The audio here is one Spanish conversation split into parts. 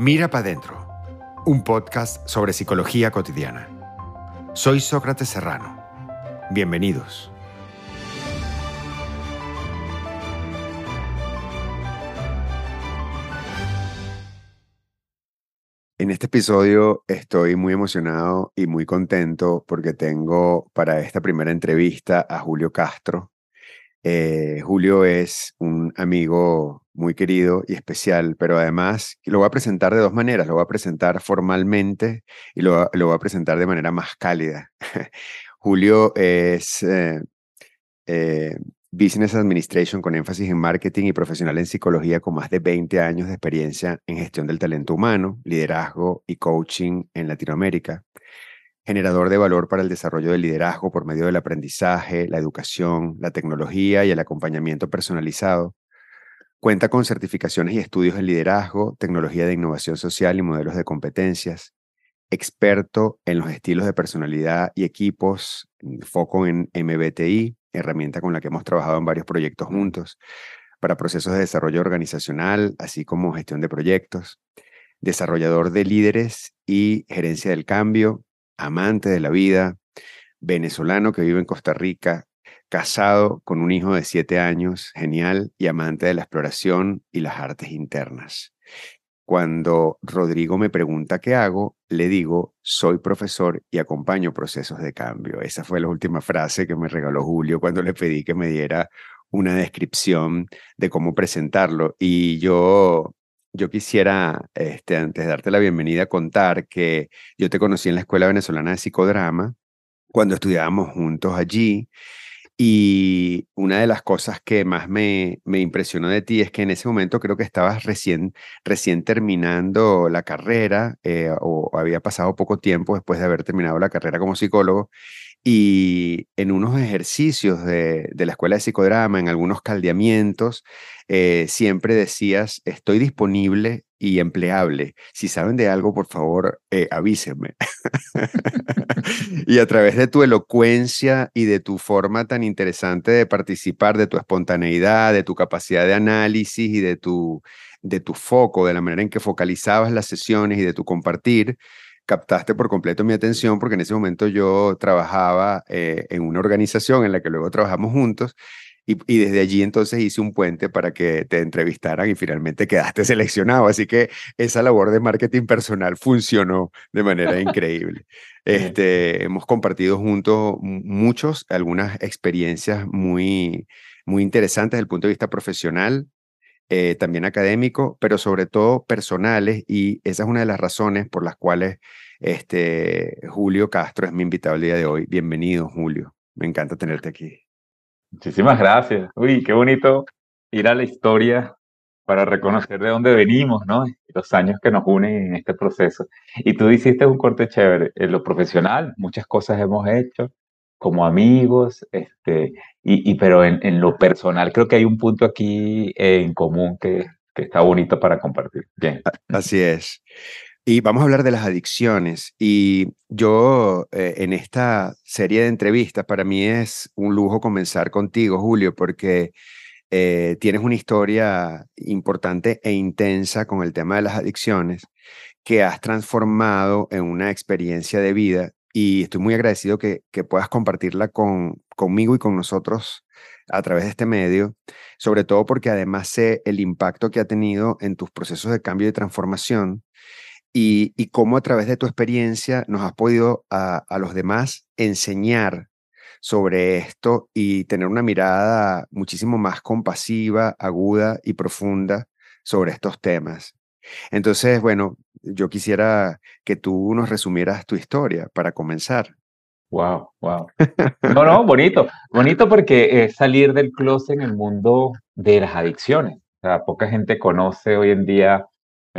Mira para adentro, un podcast sobre psicología cotidiana. Soy Sócrates Serrano. Bienvenidos. En este episodio estoy muy emocionado y muy contento porque tengo para esta primera entrevista a Julio Castro. Eh, Julio es un amigo muy querido y especial, pero además lo voy a presentar de dos maneras. Lo voy a presentar formalmente y lo, lo voy a presentar de manera más cálida. Julio es eh, eh, Business Administration con énfasis en marketing y profesional en psicología con más de 20 años de experiencia en gestión del talento humano, liderazgo y coaching en Latinoamérica generador de valor para el desarrollo del liderazgo por medio del aprendizaje, la educación, la tecnología y el acompañamiento personalizado. Cuenta con certificaciones y estudios en liderazgo, tecnología de innovación social y modelos de competencias. Experto en los estilos de personalidad y equipos, foco en MBTI, herramienta con la que hemos trabajado en varios proyectos juntos, para procesos de desarrollo organizacional, así como gestión de proyectos. Desarrollador de líderes y gerencia del cambio, amante de la vida, venezolano que vive en Costa Rica, casado con un hijo de siete años, genial y amante de la exploración y las artes internas. Cuando Rodrigo me pregunta qué hago, le digo, soy profesor y acompaño procesos de cambio. Esa fue la última frase que me regaló Julio cuando le pedí que me diera una descripción de cómo presentarlo. Y yo yo quisiera, este, antes de darte la bienvenida, contar que yo te conocí en la Escuela Venezolana de Psicodrama cuando estudiábamos juntos allí. Y una de las cosas que más me, me impresionó de ti es que en ese momento creo que estabas recién, recién terminando la carrera eh, o había pasado poco tiempo después de haber terminado la carrera como psicólogo y en unos ejercicios de, de, la escuela de psicodrama, en algunos caldeamientos, eh, siempre decías, estoy disponible y empleable. Si saben de algo, por favor, eh, avísenme. y a través de tu elocuencia y de tu forma tan interesante de participar, de tu espontaneidad, de tu capacidad de análisis y de tu, de tu foco, de la manera en que focalizabas las sesiones y de tu compartir, captaste por completo mi atención porque en ese momento yo trabajaba eh, en una organización en la que luego trabajamos juntos y, y, desde allí entonces hice un puente para que te entrevistaran y finalmente quedaste seleccionado. Así que esa labor de marketing personal funcionó de manera increíble. Este, hemos compartido juntos muchos, algunas experiencias muy, muy interesantes desde el punto de vista profesional, eh, también académico, pero sobre todo personales, y esa es una de las razones por las cuales este, Julio Castro es mi invitado el día de hoy. Bienvenido, Julio. Me encanta tenerte aquí. Muchísimas gracias. Uy, qué bonito ir a la historia para reconocer de dónde venimos, ¿no? Los años que nos unen en este proceso. Y tú hiciste un corte chévere. En lo profesional, muchas cosas hemos hecho como amigos, este, y, pero en, lo personal creo que hay un punto aquí en común que, que está bonito para compartir. Bien. Así es. Y vamos a hablar de las adicciones. Y yo eh, en esta serie de entrevistas, para mí es un lujo comenzar contigo, Julio, porque eh, tienes una historia importante e intensa con el tema de las adicciones que has transformado en una experiencia de vida y estoy muy agradecido que, que puedas compartirla con, conmigo y con nosotros a través de este medio, sobre todo porque además sé el impacto que ha tenido en tus procesos de cambio y transformación y, y cómo a través de tu experiencia nos has podido a, los demás enseñar sobre esto y tener una mirada muchísimo más compasiva, aguda y profunda sobre estos temas. Entonces, bueno, yo quisiera que tú nos resumieras tu historia para comenzar. Wow, wow. No, no, bonito, bonito porque es salir del closet en el mundo de las adicciones. O sea, poca gente conoce hoy en día,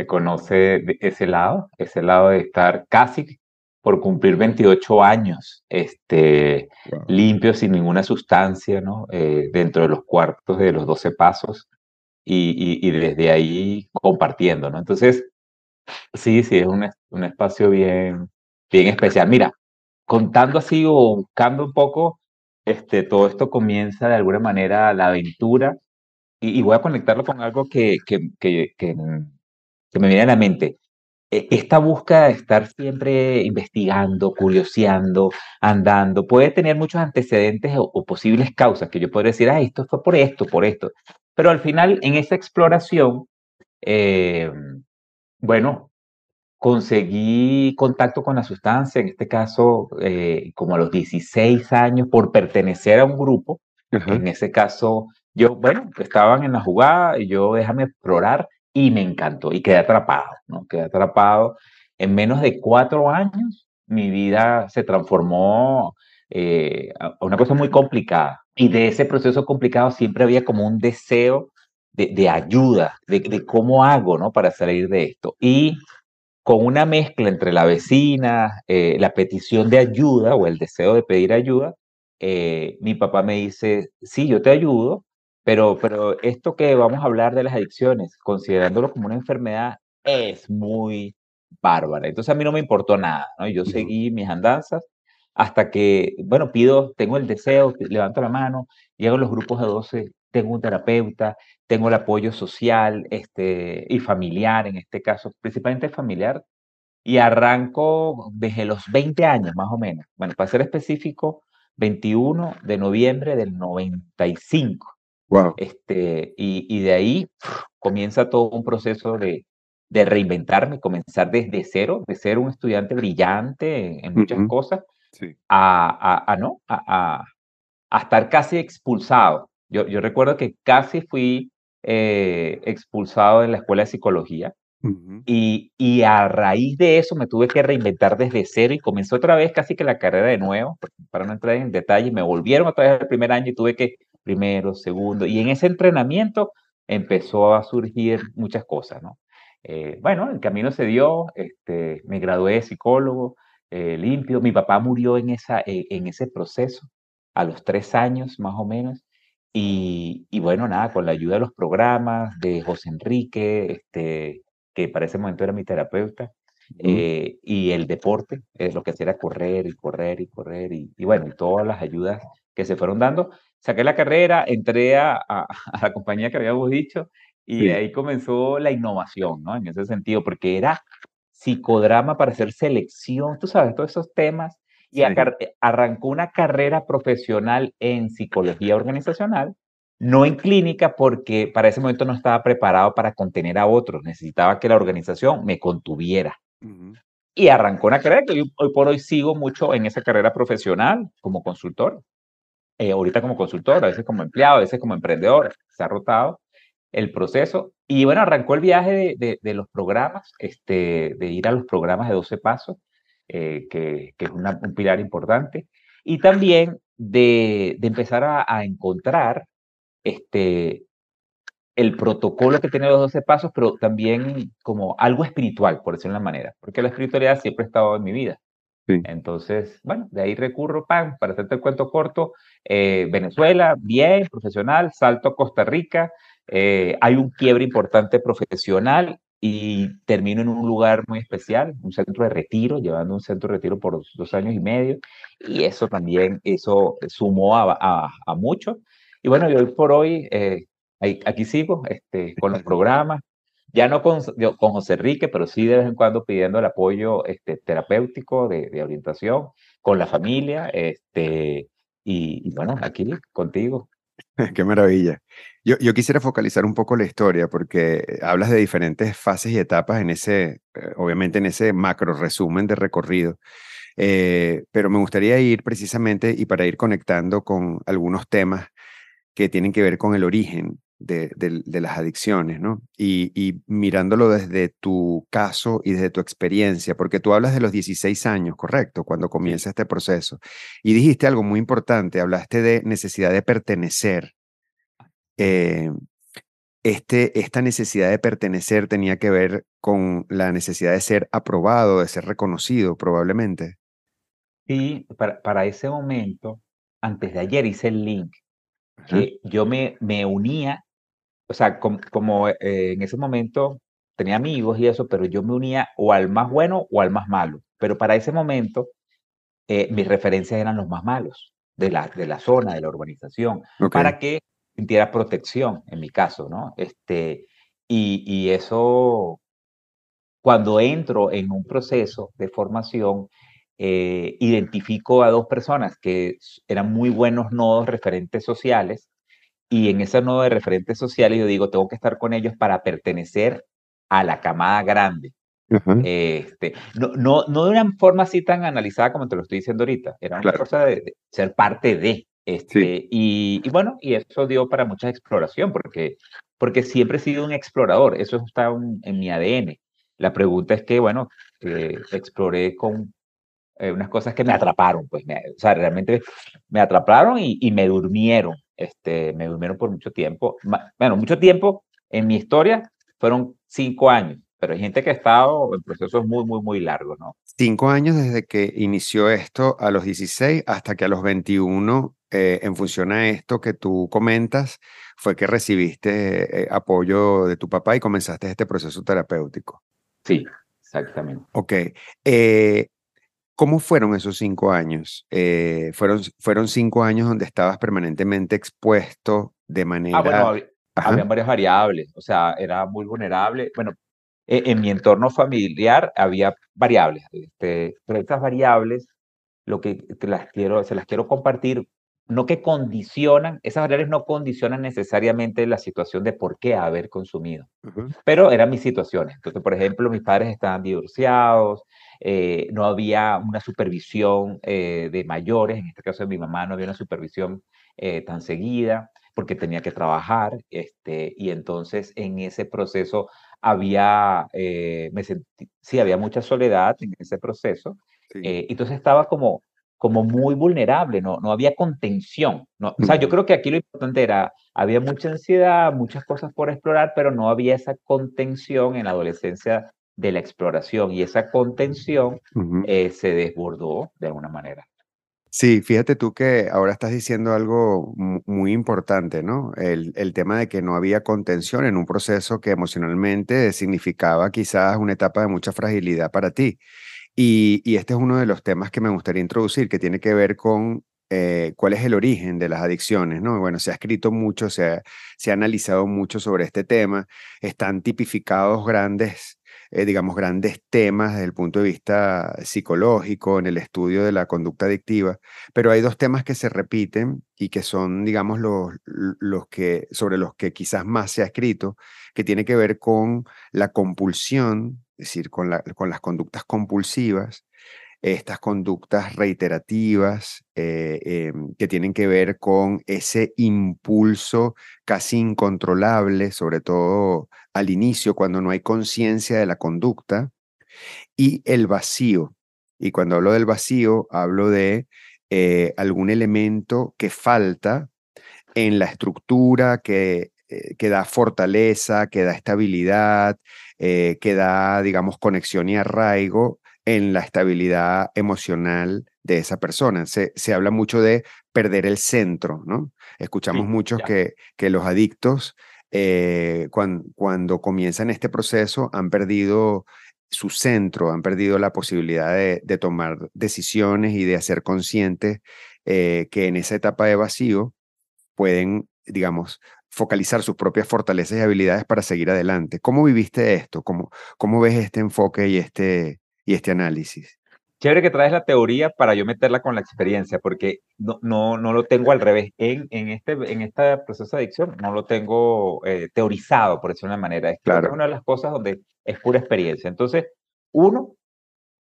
me conoce de ese lado, ese lado de estar casi por cumplir 28 años, este, limpio, sin ninguna sustancia, ¿no? Eh, dentro de los cuartos de los 12 pasos y, y, desde ahí compartiendo, ¿no? Entonces, sí, sí, es un, un espacio bien, bien especial. Mira, contando así o buscando un poco, este, todo esto comienza de alguna manera la aventura y, y voy a conectarlo con algo que, que, que, que, que me viene a la mente. e, esta búsqueda de estar siempre investigando, curioseando, andando, puede tener muchos antecedentes o, posibles causas que yo podría decir, ah, esto fue por esto, por esto. Pero al final, en esa exploración, eh, bueno, conseguí contacto con la sustancia, en este caso, eh, como a los 16 años, por pertenecer a un grupo. En ese caso, yo, bueno, estaban en la jugada y yo déjame explorar y me encantó y quedé atrapado, ¿no? Quedé atrapado. En menos de cuatro años, mi vida se transformó eh, a una cosa muy complicada. Y de ese proceso complicado siempre había como un deseo de, ayuda, de, cómo hago, ¿no? Para salir de esto. Y con una mezcla entre la vecina, eh, la petición de ayuda o el deseo de pedir ayuda, eh, mi papá me dice, sí, yo te ayudo, pero, pero esto que vamos a hablar de las adicciones, considerándolo como una enfermedad, es muy bárbara. Entonces a mí no me importó nada, ¿no? Yo seguí mis andanzas hasta que, bueno, pido, tengo el deseo, levanto la mano, llego a los grupos de 12, tengo un terapeuta, tengo el apoyo social este, y familiar, en este caso, principalmente familiar, y arranco desde los 20 años, más o menos. Bueno, para ser específico, 21 de noviembre del 95. Wow. Este, y, y de ahí comienza todo un proceso de, de, reinventarme, comenzar desde cero, de ser un estudiante brillante en, muchas cosas, a, a, a, no, a, a, estar casi expulsado. Yo, yo recuerdo que casi fui eh, expulsado de la escuela de psicología. y, y, a raíz de eso me tuve que reinventar desde cero y comenzó otra vez casi que la carrera de nuevo, para no entrar en detalle, me volvieron otra vez al primer año y tuve que primero, segundo, y en ese entrenamiento empezó a surgir muchas cosas, ¿no? Eh, bueno, el camino se dio, este, me gradué de psicólogo, eh, limpio, mi papá murió en, esa, eh, en ese proceso, a los tres años más o menos, y, y, bueno, nada, con la ayuda de los programas de José Enrique, este, que para ese momento era mi terapeuta, y el deporte, lo que hacía era correr y correr y correr, y, y bueno, y todas las ayudas que se fueron dando, saqué la carrera, entré a, a, la compañía que habíamos dicho y de ahí comenzó la innovación, ¿no? En ese sentido, porque era psicodrama para hacer selección, tú sabes, todos esos temas. Y arrancó una carrera profesional en psicología organizacional, no en clínica, porque para ese momento no estaba preparado para contener a otros, necesitaba que la organización me contuviera. Y arrancó una carrera que hoy por hoy sigo mucho en esa carrera profesional como consultor. Eh, ahorita como consultor, a veces como empleado, a veces como emprendedor, se ha rotado el proceso. Y bueno, arrancó el viaje de, los programas, este, de ir a los programas de 12 pasos, eh, que, que, es un pilar importante, y también de, de empezar a, a, encontrar este, el protocolo que tiene los 12 pasos, pero también como algo espiritual, por decirlo de una manera, porque la espiritualidad siempre ha estado en mi vida. Entonces, bueno, de ahí recurro, pan, para hacerte el cuento corto, eh, Venezuela, bien, profesional, salto a Costa Rica, eh, hay un quiebre importante profesional y termino en un lugar muy especial, un centro de retiro, llevando un centro de retiro por dos, años y medio, y eso también, eso sumó a, a, mucho. Y bueno, y hoy por hoy, eh, aquí sigo este, con los programas, ya no con, con, José Enrique, pero sí de vez en cuando pidiendo el apoyo este, terapéutico de, de orientación con la familia, este, y, bueno, aquí contigo. Qué maravilla. Yo, yo, quisiera focalizar un poco la historia porque hablas de diferentes fases y etapas en ese, eh, obviamente en ese macro resumen de recorrido. Eh, pero me gustaría ir precisamente y para ir conectando con algunos temas que tienen que ver con el origen de, las adicciones, ¿no? Y, mirándolo desde tu caso y desde tu experiencia, porque tú hablas de los 16 años, ¿correcto? Cuando comienza este proceso. Y dijiste algo muy importante, hablaste de necesidad de pertenecer. Eh, este, esta necesidad de pertenecer tenía que ver con la necesidad de ser aprobado, de ser reconocido, probablemente. Sí, para, para ese momento, antes de ayer hice el link, que yo me, me unía o sea, como, eh, en ese momento tenía amigos y eso, pero yo me unía o al más bueno o al más malo. Pero para ese momento, eh, mis referencias eran los más malos de la, de la zona, de la urbanización, para que sintiera protección, en mi caso, ¿no? Este, y, y eso cuando entro en un proceso de formación, eh, identifico a dos personas que eran muy buenos nodos referentes sociales y en ese nodo de referentes sociales yo digo, tengo que estar con ellos para pertenecer a la camada grande. este, no, no, no de una forma así tan analizada como te lo estoy diciendo ahorita, era una cosa de, ser parte de. Este, y, y, bueno, y eso dio para mucha exploración, porque, porque siempre he sido un explorador, eso está en mi ADN. La pregunta es que, bueno, eh, exploré con eh, unas cosas que me atraparon, pues, o sea, realmente me atraparon y, y, me durmieron, este, me durmieron por mucho tiempo. Bueno, mucho tiempo en mi historia fueron cinco años, pero hay gente que ha estado en procesos muy, muy, muy largos, ¿no? Cinco años desde que inició esto a los 16 hasta que a los 21, eh, en función a esto que tú comentas, fue que recibiste eh, apoyo de tu papá y comenzaste este proceso terapéutico. Sí, exactamente. Ok. Eh, ¿Cómo fueron esos cinco años? Eh, fueron, ¿Fueron cinco años donde estabas permanentemente expuesto de manera... Ah, bueno, había, varias variables, o sea, era muy vulnerable. Bueno, e, en, mi entorno familiar había variables, este, pero estas variables, lo que las quiero, se las quiero compartir, no que condicionan, esas variables no condicionan necesariamente la situación de por qué haber consumido, pero eran mis situaciones. Entonces, por ejemplo, mis padres estaban divorciados, eh, no había una supervisión eh, de mayores, en este caso de mi mamá no había una supervisión eh, tan seguida porque tenía que trabajar, este, y entonces en ese proceso había, me sentí, sí, había mucha soledad en ese proceso, entonces estaba como, como muy vulnerable, no, no había contención. No, o sea, yo creo que aquí lo importante era, había mucha ansiedad, muchas cosas por explorar, pero no había esa contención en la adolescencia de la exploración y esa contención eh, se desbordó de alguna manera. Sí, fíjate tú que ahora estás diciendo algo muy importante, ¿no? El, el, tema de que no había contención en un proceso que emocionalmente significaba quizás una etapa de mucha fragilidad para ti. Y, este es uno de los temas que me gustaría introducir, que tiene que ver con eh, cuál es el origen de las adicciones, ¿no? Bueno, se ha escrito mucho, se ha, analizado mucho sobre este tema, están tipificados grandes eh, digamos, grandes temas desde el punto de vista psicológico, en el estudio de la conducta adictiva, pero hay dos temas que se repiten y que son, digamos, los que, sobre los que quizás más se ha escrito, que tiene que ver con la compulsión, es decir, con, la, con las conductas compulsivas, estas conductas reiterativas eh, em, que tienen que ver con ese impulso casi incontrolable, sobre todo al inicio, cuando no hay conciencia de la conducta, y el vacío. Y cuando hablo del vacío, hablo de eh, algún elemento que falta en la estructura, que, eh, que da fortaleza, que da estabilidad, que da, digamos, conexión y arraigo en la estabilidad emocional de esa persona. Se, se habla mucho de perder el centro, ¿no? Escuchamos muchos que, que los adictos, eh, cuando, comienzan este proceso, han perdido su centro, han perdido la posibilidad de, tomar decisiones y de hacer conscientes eh, que en esa etapa de vacío pueden, digamos, focalizar sus propias fortalezas y habilidades para seguir adelante. ¿Cómo viviste esto? ¿Cómo, cómo ves este enfoque y este, y este análisis. Chévere que traes la teoría para yo meterla con la experiencia, porque no, no, no lo tengo al revés. En, en, este, en este proceso de adicción no lo tengo eh, teorizado, por decirlo de una manera. Es claro. una de las cosas donde es pura experiencia. Entonces, uno,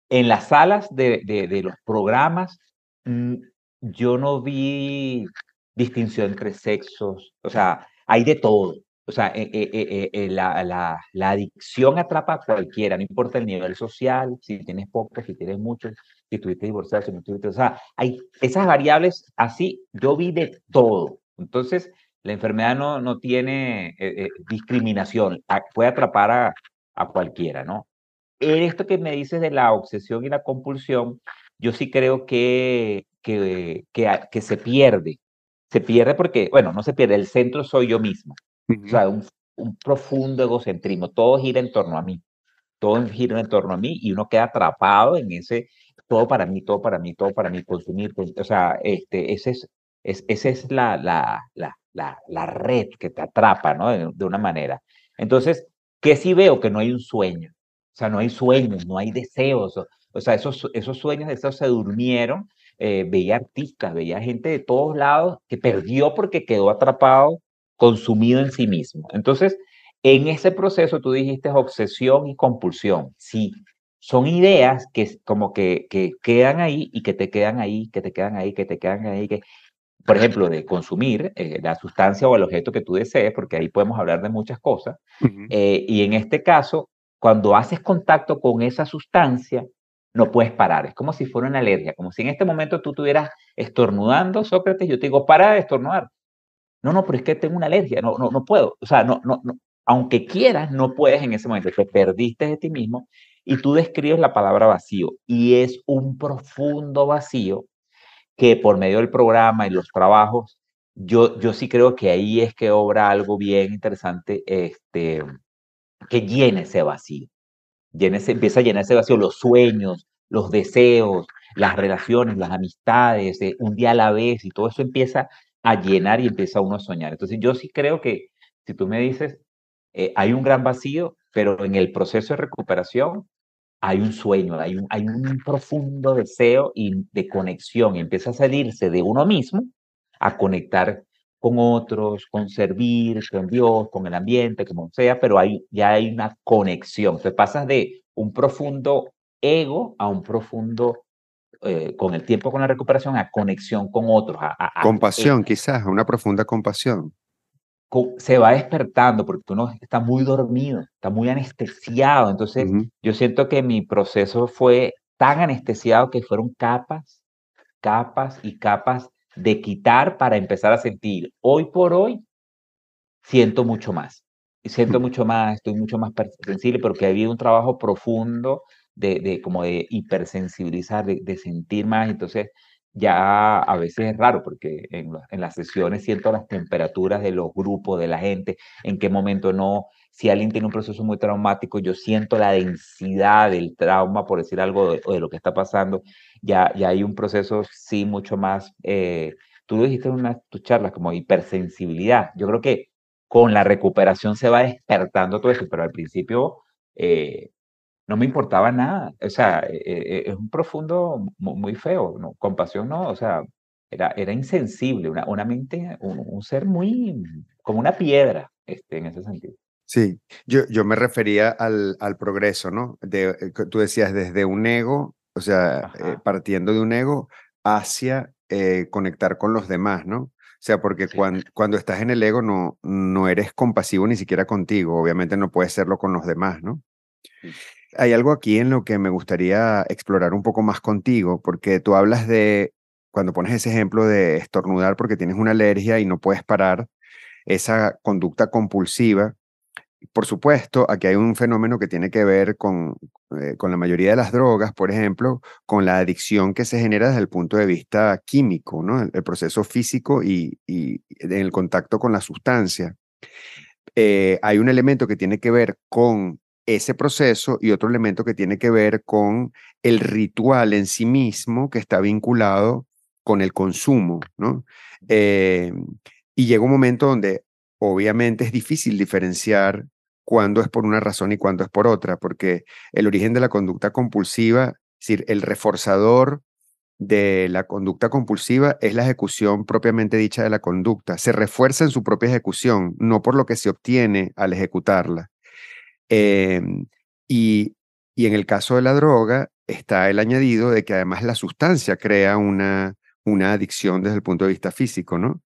en las salas de, de, de los programas, mm, yo no vi distinción entre sexos, o sea, hay de todo. O sea, eh, eh, eh, la, la, la, adicción atrapa a cualquiera, no importa el nivel social, si tienes poco, si tienes mucho, si estuviste divorciado, si no estuviste. O sea, hay esas variables así, yo vi de todo. Entonces, la enfermedad no, no tiene discriminación, puede atrapar a, a cualquiera, ¿no? En esto que me dices de la obsesión y la compulsión, yo sí creo que, que, que, que se pierde. Se pierde porque, bueno, no se pierde, el centro soy yo mismo. O sea, un, profundo egocentrismo. Todo gira en torno a mí. Todo gira en torno a mí y uno queda atrapado en ese todo para mí, todo para mí, todo para mí, consumir. O sea, este, ese es, es, esa es la, la, la, la, la red que te atrapa, ¿no? De, una manera. Entonces, ¿qué sí veo? Que no hay un sueño. O sea, no hay sueños, no hay deseos. O, sea, esos, esos sueños, esos se durmieron. Eh, veía artistas, veía gente de todos lados que perdió porque quedó atrapado, consumido en sí mismo. Entonces, en ese proceso tú dijiste obsesión y compulsión. Sí, son ideas que como que, que quedan ahí y que te quedan ahí, que te quedan ahí, que te quedan ahí, que, por ejemplo, de consumir eh, la sustancia o el objeto que tú desees, porque ahí podemos hablar de muchas cosas. Eh, y en este caso, cuando haces contacto con esa sustancia, no puedes parar. Es como si fuera una alergia, como si en este momento tú estuvieras estornudando, Sócrates, yo te digo, para de estornudar. No, no, pero es que tengo una alergia, no, no, no puedo. O sea, no, no, no, aunque quieras, no puedes en ese momento. Te perdiste de ti mismo y tú describes la palabra vacío. Y es un profundo vacío que por medio del programa y los trabajos, yo, yo sí creo que ahí es que obra algo bien interesante este, que llene ese vacío. Llene empieza a llenar ese vacío, los sueños, los deseos, las relaciones, las amistades, eh, un día a la vez, y todo eso empieza a llenar y empieza uno a soñar. Entonces yo sí creo que si tú me dices, eh, hay un gran vacío, pero en el proceso de recuperación hay un sueño, hay un, hay un profundo deseo y de conexión y empieza a salirse de uno mismo a conectar con otros, con servir, con Dios, con el ambiente, como sea, pero hay, ya hay una conexión. Te pasas de un profundo ego a un profundo, eh, con el tiempo, con la recuperación, a conexión con otros. A, compasión, eh, quizás, una profunda compasión se va despertando porque uno está muy dormido, está muy anestesiado. Entonces, yo siento que mi proceso fue tan anestesiado que fueron capas, capas y capas de quitar para empezar a sentir. Hoy por hoy, siento mucho más. Y siento mucho más, estoy mucho más sensible porque ha habido un trabajo profundo de, de como de hipersensibilizar, de, de sentir más. Entonces, ya a veces es raro porque en, en, las sesiones siento las temperaturas de los grupos, de la gente, en qué momento no. Si alguien tiene un proceso muy traumático, yo siento la densidad del trauma, por decir algo, de, de lo que está pasando. Ya, ya hay un proceso, sí, mucho más. Eh, tú lo dijiste en una de tus charlas, como hipersensibilidad. Yo creo que con la recuperación se va despertando todo eso, pero al principio eh, no me importaba nada. O sea, e, e, e, es un profundo muy feo, ¿no? Compasión no, o sea, era, era insensible, una, una mente, un, ser muy, como una piedra, este, en ese sentido. Sí, yo, yo me refería al, al progreso, ¿no? De, eh, tú decías desde un ego, o sea, eh, partiendo de un ego hacia eh, conectar con los demás, ¿no? O sea, porque cuando, cuando estás en el ego no, no eres compasivo ni siquiera contigo, obviamente no puedes serlo con los demás, ¿no? Hay algo aquí en lo que me gustaría explorar un poco más contigo, porque tú hablas de, cuando pones ese ejemplo de estornudar porque tienes una alergia y no puedes parar, esa conducta compulsiva. Por supuesto, aquí hay un fenómeno que tiene que ver con, eh, con la mayoría de las drogas, por ejemplo, con la adicción que se genera desde el punto de vista químico, ¿no? el, proceso físico y, y, en el contacto con la sustancia. Eh, hay un elemento que tiene que ver con ese proceso y otro elemento que tiene que ver con el ritual en sí mismo que está vinculado con el consumo, ¿no? Eh, y llega un momento donde obviamente es difícil diferenciar cuándo es por una razón y cuándo es por otra, porque el origen de la conducta compulsiva, es decir, el reforzador de la conducta compulsiva es la ejecución propiamente dicha de la conducta. Se refuerza en su propia ejecución, no por lo que se obtiene al ejecutarla. Em, y, en el caso de la droga está el añadido de que además la sustancia crea una, una adicción desde el punto de vista físico, ¿no?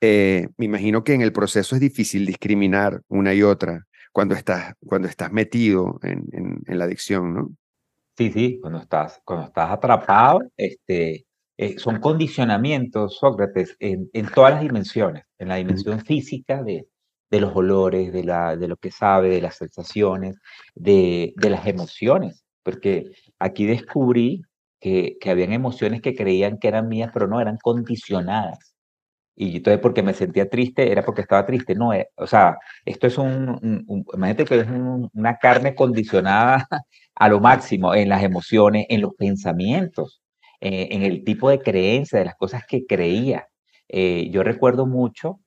Eh, me imagino que en el proceso es difícil discriminar una y otra cuando estás, cuando estás metido en, en, la adicción, ¿no? Sí, sí, cuando estás, cuando estás atrapado, este, eh, son condicionamientos, Sócrates, en, en, todas las dimensiones, en la dimensión física de, de los olores, de, la, de lo que sabe, de las sensaciones, de, de las emociones, porque aquí descubrí que, que habían emociones que creían que eran mías, pero no, eran condicionadas. Y entonces porque me sentía triste, era porque estaba triste. No, eh, o sea, esto es un, imagínate que es una carne condicionada a lo máximo en las emociones, en los pensamientos, eh, en el tipo de creencia, de las cosas que creía. Eh, yo recuerdo mucho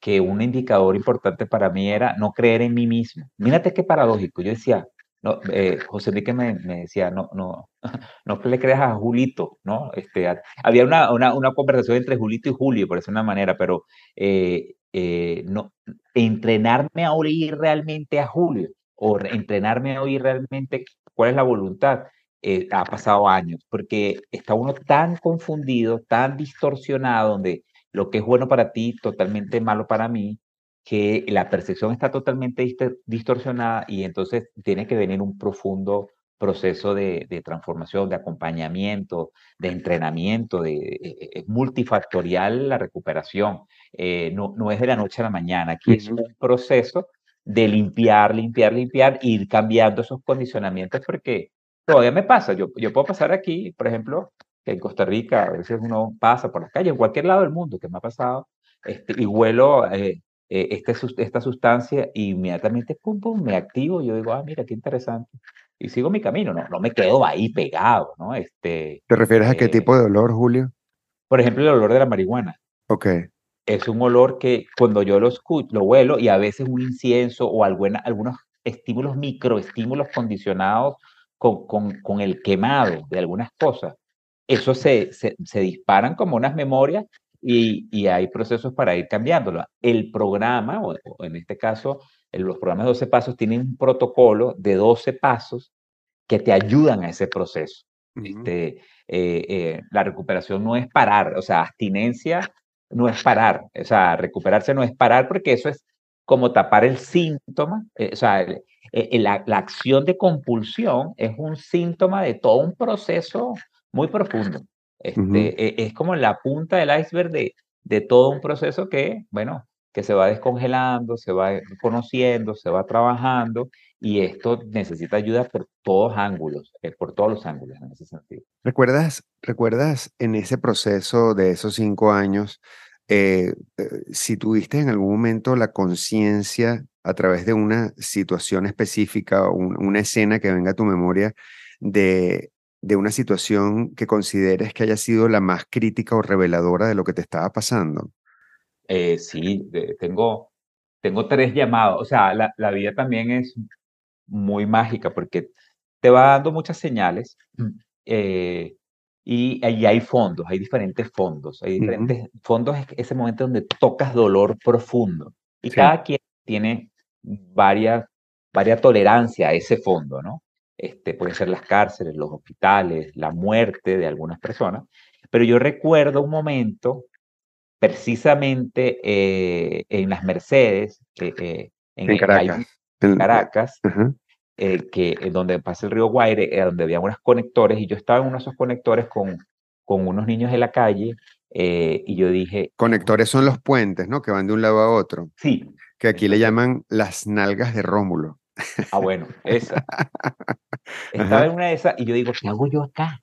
que un indicador importante para mí era no creer en mí mismo. Mírate qué paradójico. Yo decía, no, eh, José Enrique me, me, decía, no, no, no le creas a Julito, ¿no? Este, había una, una, una, conversación entre Julito y Julio, por decir una manera, pero eh, eh, no, entrenarme a oír realmente a Julio o entrenarme a oír realmente cuál es la voluntad, eh, ha pasado años, porque está uno tan confundido, tan distorsionado, donde lo que es bueno para ti, totalmente malo para mí, que la percepción está totalmente distorsionada y entonces tiene que venir un profundo proceso de, transformación, de acompañamiento, de entrenamiento, de, e, e, es multifactorial la recuperación, eh, no, no es de la noche a la mañana, aquí es un proceso de limpiar, limpiar, limpiar, ir cambiando esos condicionamientos porque todavía me pasa, yo, yo puedo pasar aquí, por ejemplo, que en Costa Rica a veces uno pasa por las calles, en cualquier lado del mundo que me ha pasado, este, y huelo eh, eh, este, esta sustancia y inmediatamente pum, pum, me activo yo digo, ah, mira, qué interesante. Y sigo mi camino, no, no me quedo ahí pegado, ¿no? Este, ¿Te refieres a qué tipo de olor, Julio? Por ejemplo, el olor de la marihuana. Ok es un olor que cuando yo lo escucho, lo huelo y a veces un incienso o alguna, algunos estímulos, microestímulos condicionados con, con, con, el quemado de algunas cosas, eso se, se, se disparan como unas memorias y, y, hay procesos para ir cambiándolo. El programa, o, en este caso, los programas de 12 pasos tienen un protocolo de 12 pasos que te ayudan a ese proceso. este, eh, eh, la recuperación no es parar, o sea, abstinencia no es parar, o sea, recuperarse no es parar porque eso es como tapar el síntoma, eh, o sea, la, la, acción de compulsión es un síntoma de todo un proceso muy profundo. Este, e, es como la punta del iceberg de, de todo un proceso que, bueno, que se va descongelando, se va conociendo, se va trabajando y esto necesita ayuda por todos ángulos, eh, por todos los ángulos en ese sentido. ¿Recuerdas, ¿Recuerdas en ese proceso de esos cinco años eh, eh, si tuviste en algún momento la conciencia a través de una situación específica o una escena que venga a tu memoria de, de una situación que consideres que haya sido la más crítica o reveladora de lo que te estaba pasando? Eh, sí, tengo, tengo tres llamados. O sea, la, la, vida también es muy mágica porque te va dando muchas señales. Eh, y ahí hay fondos, hay diferentes fondos, hay diferentes fondos, es ese momento donde tocas dolor profundo. Y cada quien tiene varias, varias tolerancia a ese fondo, ¿no? Este, pueden ser las cárceles, los hospitales, la muerte de algunas personas. Pero yo recuerdo un momento, precisamente eh, en las Mercedes, eh, eh, en, Caracas, en Caracas eh, que, donde pasa el río Guaire, donde había unos conectores, y yo estaba en uno de esos conectores con, con unos niños de la calle, eh, y yo dije... Conectores son los puentes, ¿no? Que van de un lado a otro. Sí. Que aquí le llaman las nalgas de Rómulo. Ah, bueno, esa. Estaba en una de esas, y yo digo, ¿qué hago yo acá?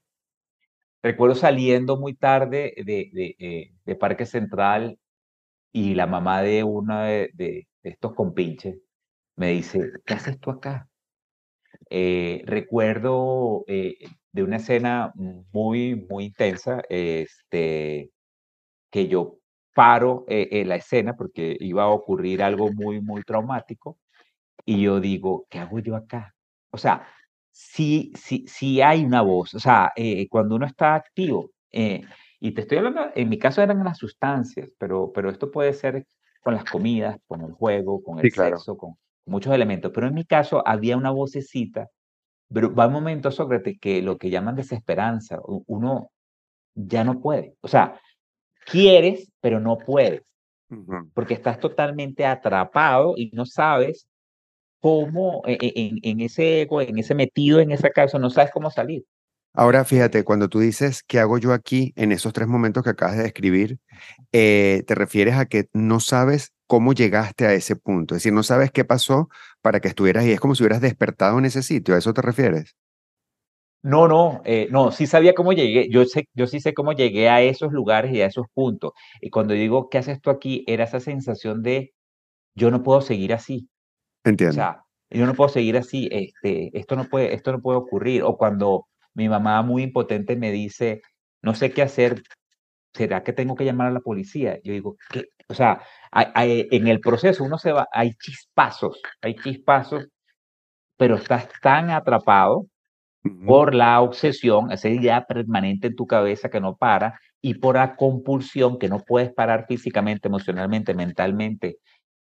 Recuerdo saliendo muy tarde de, de, de Parque Central y la mamá de uno de, de, estos compinches me dice, ¿qué haces tú acá? Eh, recuerdo eh, de una escena muy, muy intensa, este, que yo paro en eh, la escena porque iba a ocurrir algo muy, muy traumático y yo digo, ¿qué hago yo acá? O sea, sí, sí, sí hay una voz, o sea, cuando uno está activo, y te estoy hablando, en mi caso eran las sustancias, pero, pero esto puede ser con las comidas, con el juego, con el sexo, con, muchos elementos, pero en mi caso había una vocecita, pero va un momento, Sócrates, que lo que llaman desesperanza, uno ya no puede, o sea, quieres, pero no puedes, porque estás totalmente atrapado y no sabes cómo, e, e, en, en, ese ego, en ese metido en esa casa, no sabes cómo salir. Ahora, fíjate, cuando tú dices, ¿qué hago yo aquí en esos tres momentos que acabas de describir? Eh, te refieres a que no sabes cómo llegaste a ese punto, es decir, no sabes qué pasó para que estuvieras ahí, es como si hubieras despertado en ese sitio, ¿a eso te refieres? No, no, eh, no, sí sabía cómo llegué, yo, sé, yo sí sé cómo llegué a esos lugares y a esos puntos. Y cuando digo, ¿qué haces tú aquí? Era esa sensación de, yo no puedo seguir así. Entiendo. O sea, yo no puedo seguir así, este, esto, no puede, esto no puede ocurrir. O cuando mi mamá muy impotente me dice, no sé qué hacer, ¿será que tengo que llamar a la policía? Yo digo, ¿qué? O sea, en el proceso uno se va, hay chispazos, hay chispazos pero estás tan atrapado por la obsesión, esa idea permanente en tu cabeza que no para, y por la compulsión que no puedes parar físicamente, emocionalmente, mentalmente,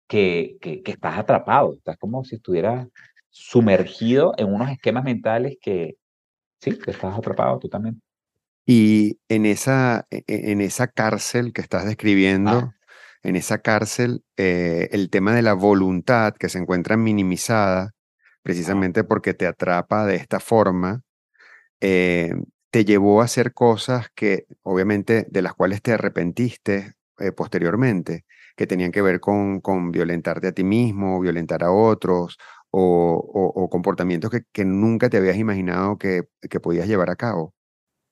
que, que, estás atrapado, estás como si estuvieras sumergido en unos esquemas mentales que, sí, que estás atrapado totalmente. Y en esa, e, e, en esa cárcel que estás describiendo, ah. en esa cárcel, eh, el tema de la voluntad que se encuentra minimizada, precisamente porque te atrapa de esta forma, eh, te llevó a hacer cosas que obviamente de las cuales te arrepentiste eh, posteriormente, que tenían que ver con, con violentarte a ti mismo, violentar a otros, o, comportamientos que, que, nunca te habías imaginado que, que podías llevar a cabo.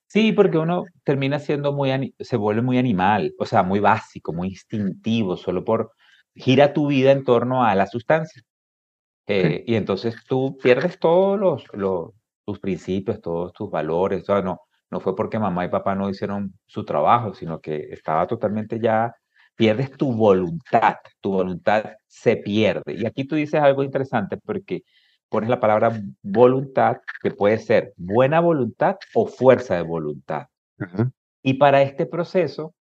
Sí, porque uno termina siendo muy, se vuelve muy animal, o sea, muy básico, muy instintivo, solo por gira tu vida en torno a la sustancia. Eh, y entonces tú pierdes todos los, los, tus principios, todos tus valores. O sea, no, no fue porque mamá y papá no hicieron su trabajo, sino que estaba totalmente ya, pierdes tu voluntad, tu voluntad se pierde. Y aquí tú dices algo interesante porque pones la palabra voluntad, que puede ser buena voluntad o fuerza de voluntad. Y para este proceso,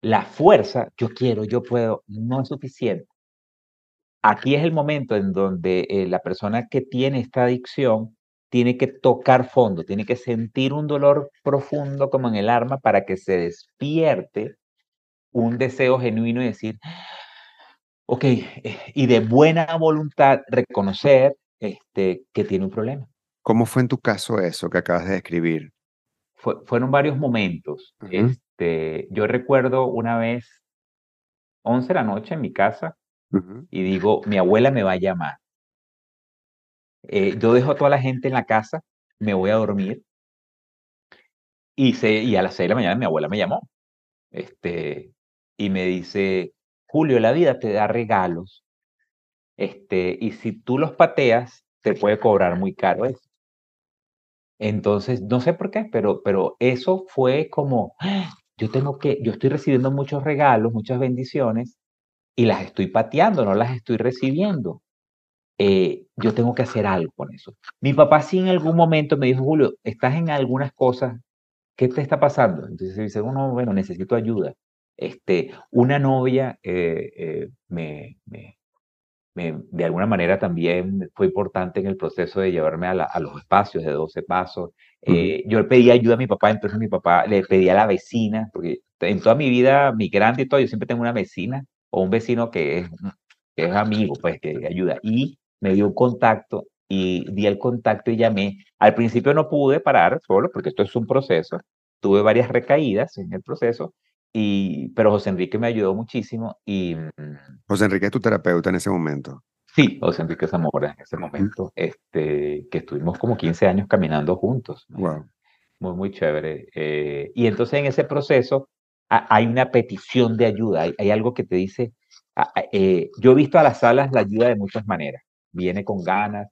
la fuerza, yo quiero, yo puedo, no es suficiente. Aquí es el momento en donde eh, la persona que tiene esta adicción tiene que tocar fondo, tiene que sentir un dolor profundo como en el arma para que se despierte un deseo genuino y decir, ok, eh, y de buena voluntad reconocer este, que tiene un problema. ¿Cómo fue en tu caso eso que acabas de describir? fueron varios momentos. este, yo recuerdo una vez, 11 de la noche en mi casa, y digo, mi abuela me va a llamar. Eh, yo dejo a toda la gente en la casa, me voy a dormir, y, se, y a las 6 de la mañana mi abuela me llamó. Este, y me dice, Julio, la vida te da regalos este, y si tú los pateas, te puede cobrar muy caro eso. Entonces, no sé por qué, pero, pero eso fue como, yo tengo que, yo estoy recibiendo muchos regalos, muchas bendiciones, y las estoy pateando, no las estoy recibiendo. Eh, yo tengo que hacer algo con eso. Mi papá sí en algún momento me dijo, Julio, estás en algunas cosas, ¿qué te está pasando? Entonces dice, uno, bueno, necesito ayuda. Este, una novia eh, eh, me, me, de alguna manera también fue importante en el proceso de llevarme a, los espacios de 12 pasos. Eh, yo le pedí ayuda a mi papá, entonces mi papá le pedía a la vecina, porque en toda mi vida migrante y todo, yo siempre tengo una vecina o un vecino que es, que es amigo, pues que ayuda. Y me dio un contacto y di el contacto y llamé. Al principio no pude parar solo, porque esto es un proceso. Tuve varias recaídas en el proceso y, pero José Enrique me ayudó muchísimo y... Mm, José Enrique es tu terapeuta en ese momento. Sí, José Enrique Zamora en ese momento, este, que estuvimos como 15 años caminando juntos. Wow. Muy, muy chévere. Eh, y entonces en ese proceso hay una petición de ayuda, hay, algo que te dice, eh, yo he visto a las salas la ayuda de muchas maneras, viene con ganas,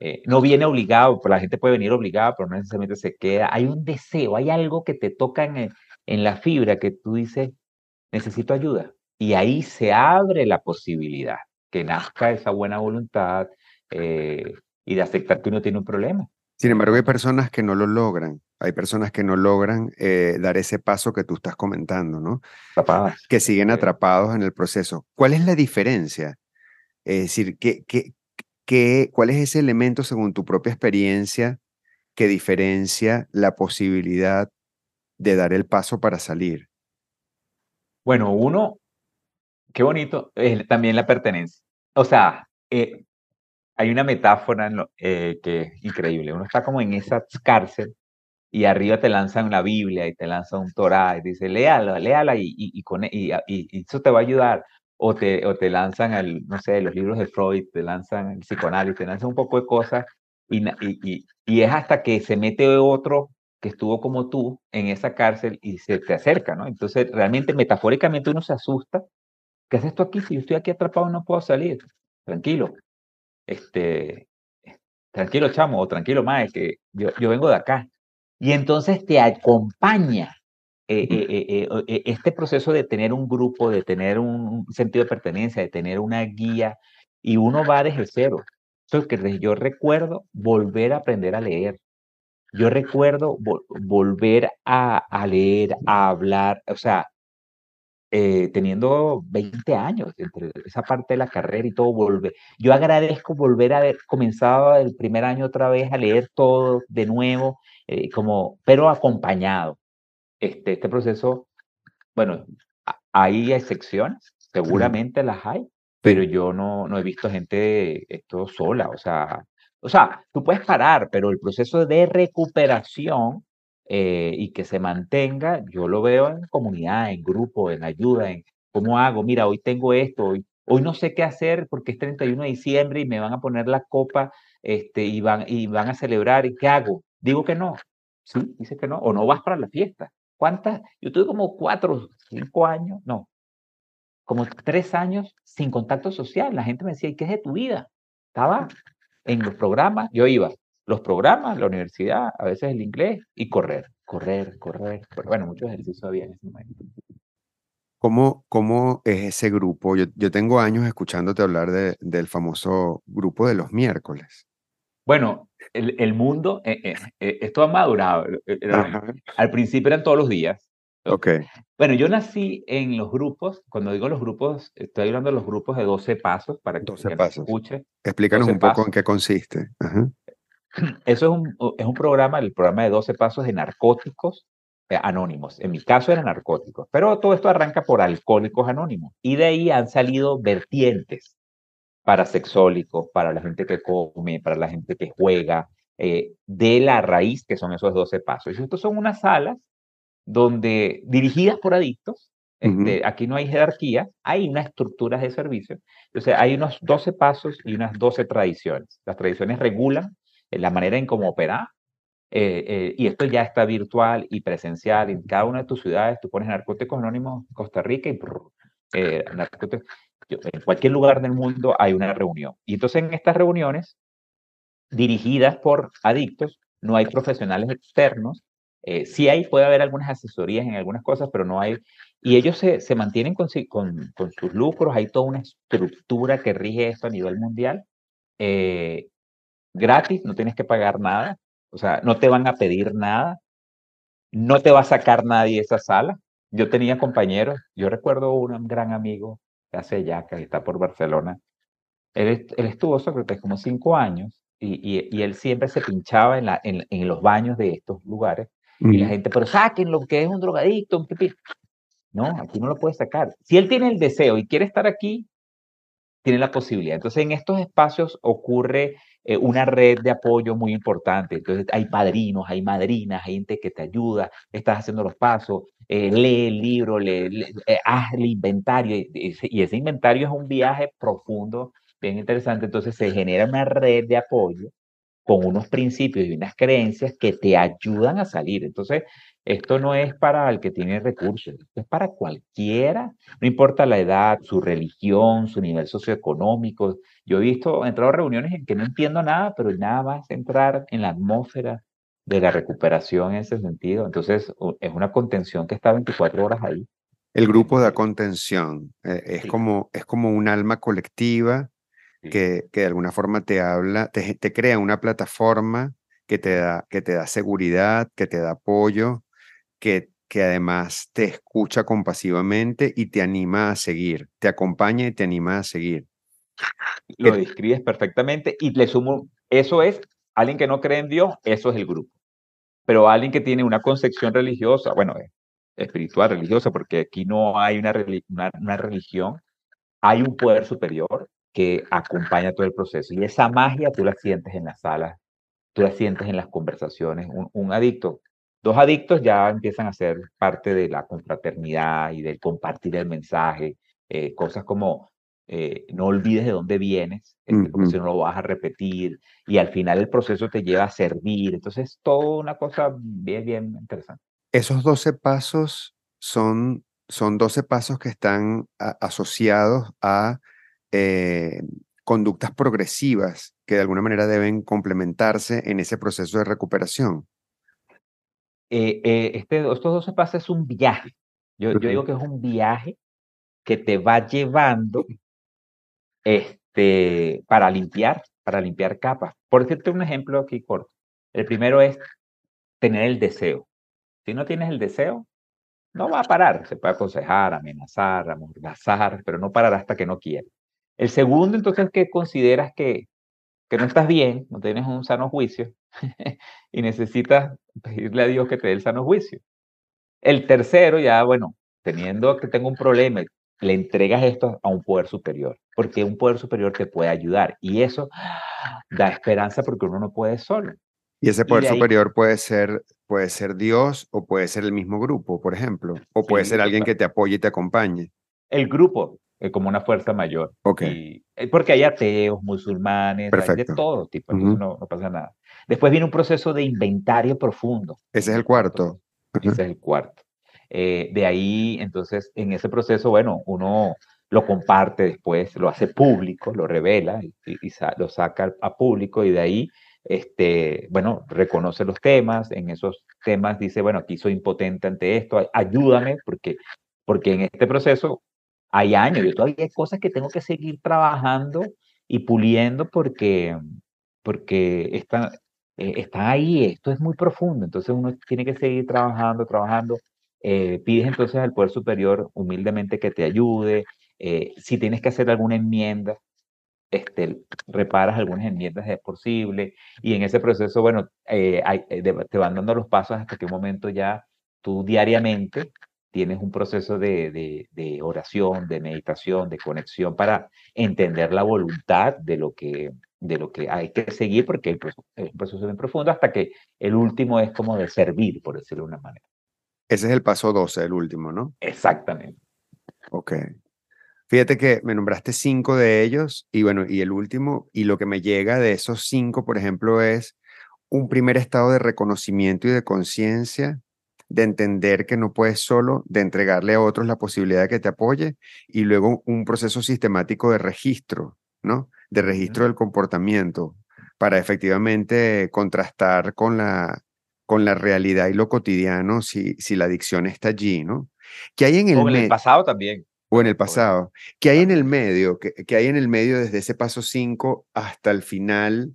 eh, no viene obligado, la gente puede venir obligada, pero no necesariamente se queda, hay un deseo, hay algo que te toca en el, en la fibra que tú dices, necesito ayuda. Y ahí se abre la posibilidad que nazca esa buena voluntad eh, y de aceptar que uno tiene un problema. Sin embargo, hay personas que no lo logran. Hay personas que no logran eh, dar ese paso que tú estás comentando, ¿no? Atrapadas. Que siguen atrapados en el proceso. ¿Cuál es la diferencia? Es decir, ¿qué, qué, qué, ¿cuál es ese elemento, según tu propia experiencia, que diferencia la posibilidad de dar el paso para salir? Bueno, uno, qué bonito, también la pertenencia. O sea, eh, hay una metáfora eh, que es increíble. Uno está como en esa cárcel y arriba te lanzan la Biblia y te lanzan un Torah y dice, léala, léala y, y, con, e, y, y, eso te va a ayudar. O te, o te lanzan, el, no sé, los libros de Freud, te lanzan el psicoanálisis, te lanzan un poco de cosas y, y, y es hasta que se mete otro que estuvo como tú en esa cárcel y se te acerca, ¿no? Entonces, realmente, metafóricamente uno se asusta. ¿Qué haces tú aquí? Si yo estoy aquí atrapado no puedo salir. Tranquilo. Este, tranquilo, chamo, o tranquilo, mae, que yo, yo vengo de acá. Y entonces te acompaña eh, eh, eh, este proceso de tener un grupo, de tener un sentido de pertenencia, de tener una guía, y uno va desde cero. que yo recuerdo volver a aprender a leer. Yo recuerdo volver a, a, leer, a hablar, o sea, eh, teniendo 20 años, entre esa parte de la carrera y todo, volver. Yo agradezco volver a haber comenzado el primer año otra vez a leer todo de nuevo, eh, como, pero acompañado. Este, este proceso, bueno, hay excepciones, seguramente las hay, pero yo no, no he visto gente esto sola, o sea, o sea, tú puedes parar, pero el proceso de recuperación eh, y que se mantenga, yo lo veo en comunidad, en grupo, en ayuda, en cómo hago, mira, hoy tengo esto, hoy, hoy no sé qué hacer porque es 31 de diciembre y me van a poner la copa este, y, van, y van a celebrar, ¿y qué hago? Digo que no, sí, dice que no, o no vas para la fiesta. ¿Cuántas? Yo tuve como cuatro, cinco años, no, como tres años sin contacto social. La gente me decía, ¿y qué es de tu vida? Estaba en los programas, yo iba, los programas, la universidad, a veces el inglés y correr, correr, correr. Bueno, muchos ejercicios había en ese momento. ¿Cómo, ¿Cómo es ese grupo? Yo, yo tengo años escuchándote hablar de, del famoso grupo de los miércoles. Bueno, el, el mundo, eh, eh, eh, esto ha madurado. Al principio eran todos los días. Ok. Bueno, yo nací en los grupos, cuando digo los grupos, estoy hablando de los grupos de 12 pasos para que 12 pasos. escuche. Explícanos un poco en qué consiste. Eso es un, es un programa, el programa de 12 pasos de narcóticos eh, anónimos. En mi caso eran narcóticos, pero todo esto arranca por alcohólicos anónimos. Y de ahí han salido vertientes para sexólicos, para la gente que come, para la gente que juega, eh, de la raíz que son esos 12 pasos. Y estos son unas salas donde dirigidas por adictos, este, aquí no hay jerarquía, hay unas estructuras de servicio. Entonces hay unos 12 pasos y unas 12 tradiciones. Las tradiciones regulan la manera en cómo operar. Eh, eh, y esto ya está virtual y presencial. En cada una de tus ciudades tú pones Narcóticos Anónimos Costa Rica y eh, en cualquier lugar del mundo hay una reunión. Y entonces en estas reuniones, dirigidas por adictos, no hay profesionales externos. Sí hay, puede haber algunas asesorías en algunas cosas, pero no hay. Y ellos se, se mantienen con, con, con, sus lucros, hay toda una estructura que rige esto a nivel mundial. Eh, gratis, no tienes que pagar nada, o sea, no te van a pedir nada, no te va a sacar nadie de esa sala. Yo tenía compañeros, yo recuerdo un gran amigo que hace ya, que está por Barcelona, él, él estuvo Sócrates como cinco años y, y, él siempre se pinchaba en, la, en, en los baños de estos lugares y la gente, pero saquen lo que es un drogadicto, un pipí. No, aquí no lo puede sacar. Si él tiene el deseo y quiere estar aquí, tiene la posibilidad. Entonces, en estos espacios ocurre eh, una red de apoyo muy importante. Entonces, hay padrinos, hay madrinas, hay gente que te ayuda, estás haciendo los pasos, eh, lee el libro, lee, eh, haz el inventario. Y ese, inventario es un viaje profundo, bien interesante. Entonces, se genera una red de apoyo con unos principios y unas creencias que te ayudan a salir. Entonces, esto no es para el que tiene recursos, es para cualquiera, no importa la edad, su religión, su nivel socioeconómico. Yo he visto, he entrado a reuniones en que no entiendo nada, pero nada más entrar en la atmósfera de la recuperación en ese sentido. Entonces, es una contención que está 24 horas ahí. El grupo de contención eh, es, como, es como un alma colectiva que, que, de alguna forma te habla, te, te, crea una plataforma que te, da, que te da seguridad, que te da apoyo, que, que además te escucha compasivamente y te anima a seguir, te acompaña y te anima a seguir. Lo describes perfectamente y le sumo, eso es, alguien que no cree en Dios, eso es el grupo. Pero alguien que tiene una concepción religiosa, bueno, eh, espiritual, religiosa, porque aquí no hay una, una, religión, hay un poder superior que acompaña todo el proceso. Y esa magia tú la sientes en las salas, tú la sientes en las conversaciones. Un, un adicto Dos adictos ya empiezan a ser parte de la confraternidad y del compartir el mensaje, eh, cosas como eh, no olvides de dónde vienes, este, porque si no lo vas a repetir, y al final el proceso te lleva a servir. Entonces, todo una cosa bien, bien interesante. Esos 12 pasos son, son 12 pasos que están asociados a eh, conductas progresivas que de alguna manera deben complementarse en ese proceso de recuperación. Eh, eh, este, estos 12 pasos es un viaje. Yo, yo, digo que es un viaje que te va llevando este, para limpiar, para limpiar capas. Por decirte un ejemplo aquí corto. El primero es tener el deseo. Si no tienes el deseo, no va a parar. Se puede aconsejar, amenazar, amordazar, pero no parar hasta que no quiere. El segundo, entonces, que consideras que, que no estás bien, no tienes un sano juicio y necesitas pedirle a Dios que te dé el sano juicio. El tercero, ya, bueno, teniendo que tengo un problema, le entregas esto a un poder superior, porque un poder superior te puede ayudar y eso da esperanza porque uno no puede solo. Y ese poder superior puede ser, puede ser Dios o puede ser el mismo grupo, por ejemplo, o puede ser alguien que te apoye y te acompañe. El grupo, eh, como una fuerza mayor. Eh, porque hay ateos, musulmanes, de todo tipo, no, pasa nada. Después viene un proceso de inventario profundo. Ese es el cuarto. Ese es el cuarto. Eh, de ahí, entonces, en ese proceso, bueno, uno lo comparte después, lo hace público, lo revela y, lo saca a público y de ahí, este, bueno, reconoce los temas, en esos temas dice, bueno, aquí soy impotente ante esto, ayúdame, porque, porque en este proceso hay años, yo todavía hay cosas que tengo que seguir trabajando y puliendo porque, porque están, eh, está ahí, esto es muy profundo, entonces uno tiene que seguir trabajando, trabajando eh, pides entonces al Poder Superior humildemente que te ayude. Eh, si tienes que hacer alguna enmienda, este, reparas algunas enmiendas es posible. Y en ese proceso, bueno, eh, te van dando los pasos hasta que un momento ya tú diariamente tienes un proceso de, de, oración, de meditación, de conexión para entender la voluntad de lo que, de lo que hay que seguir, porque es un proceso bien profundo, hasta que el último es como de servir, por decirlo de una manera. Ese es el paso 12, el último, ¿no? Exactamente. Ok. Fíjate que me nombraste cinco de ellos y bueno, y el último, y lo que me llega de esos cinco, por ejemplo, es un primer estado de reconocimiento y de conciencia, de entender que no puedes solo, de entregarle a otros la posibilidad de que te apoye, y luego un proceso sistemático de registro, ¿no? De registro del comportamiento, para efectivamente contrastar con la, con la realidad y lo cotidiano si, si la adicción está allí, ¿no? ¿Qué hay en el, o en el pasado también. O en el pasado. ¿Qué hay en el medio? ¿Qué, hay en el medio desde ese paso 5 hasta el final?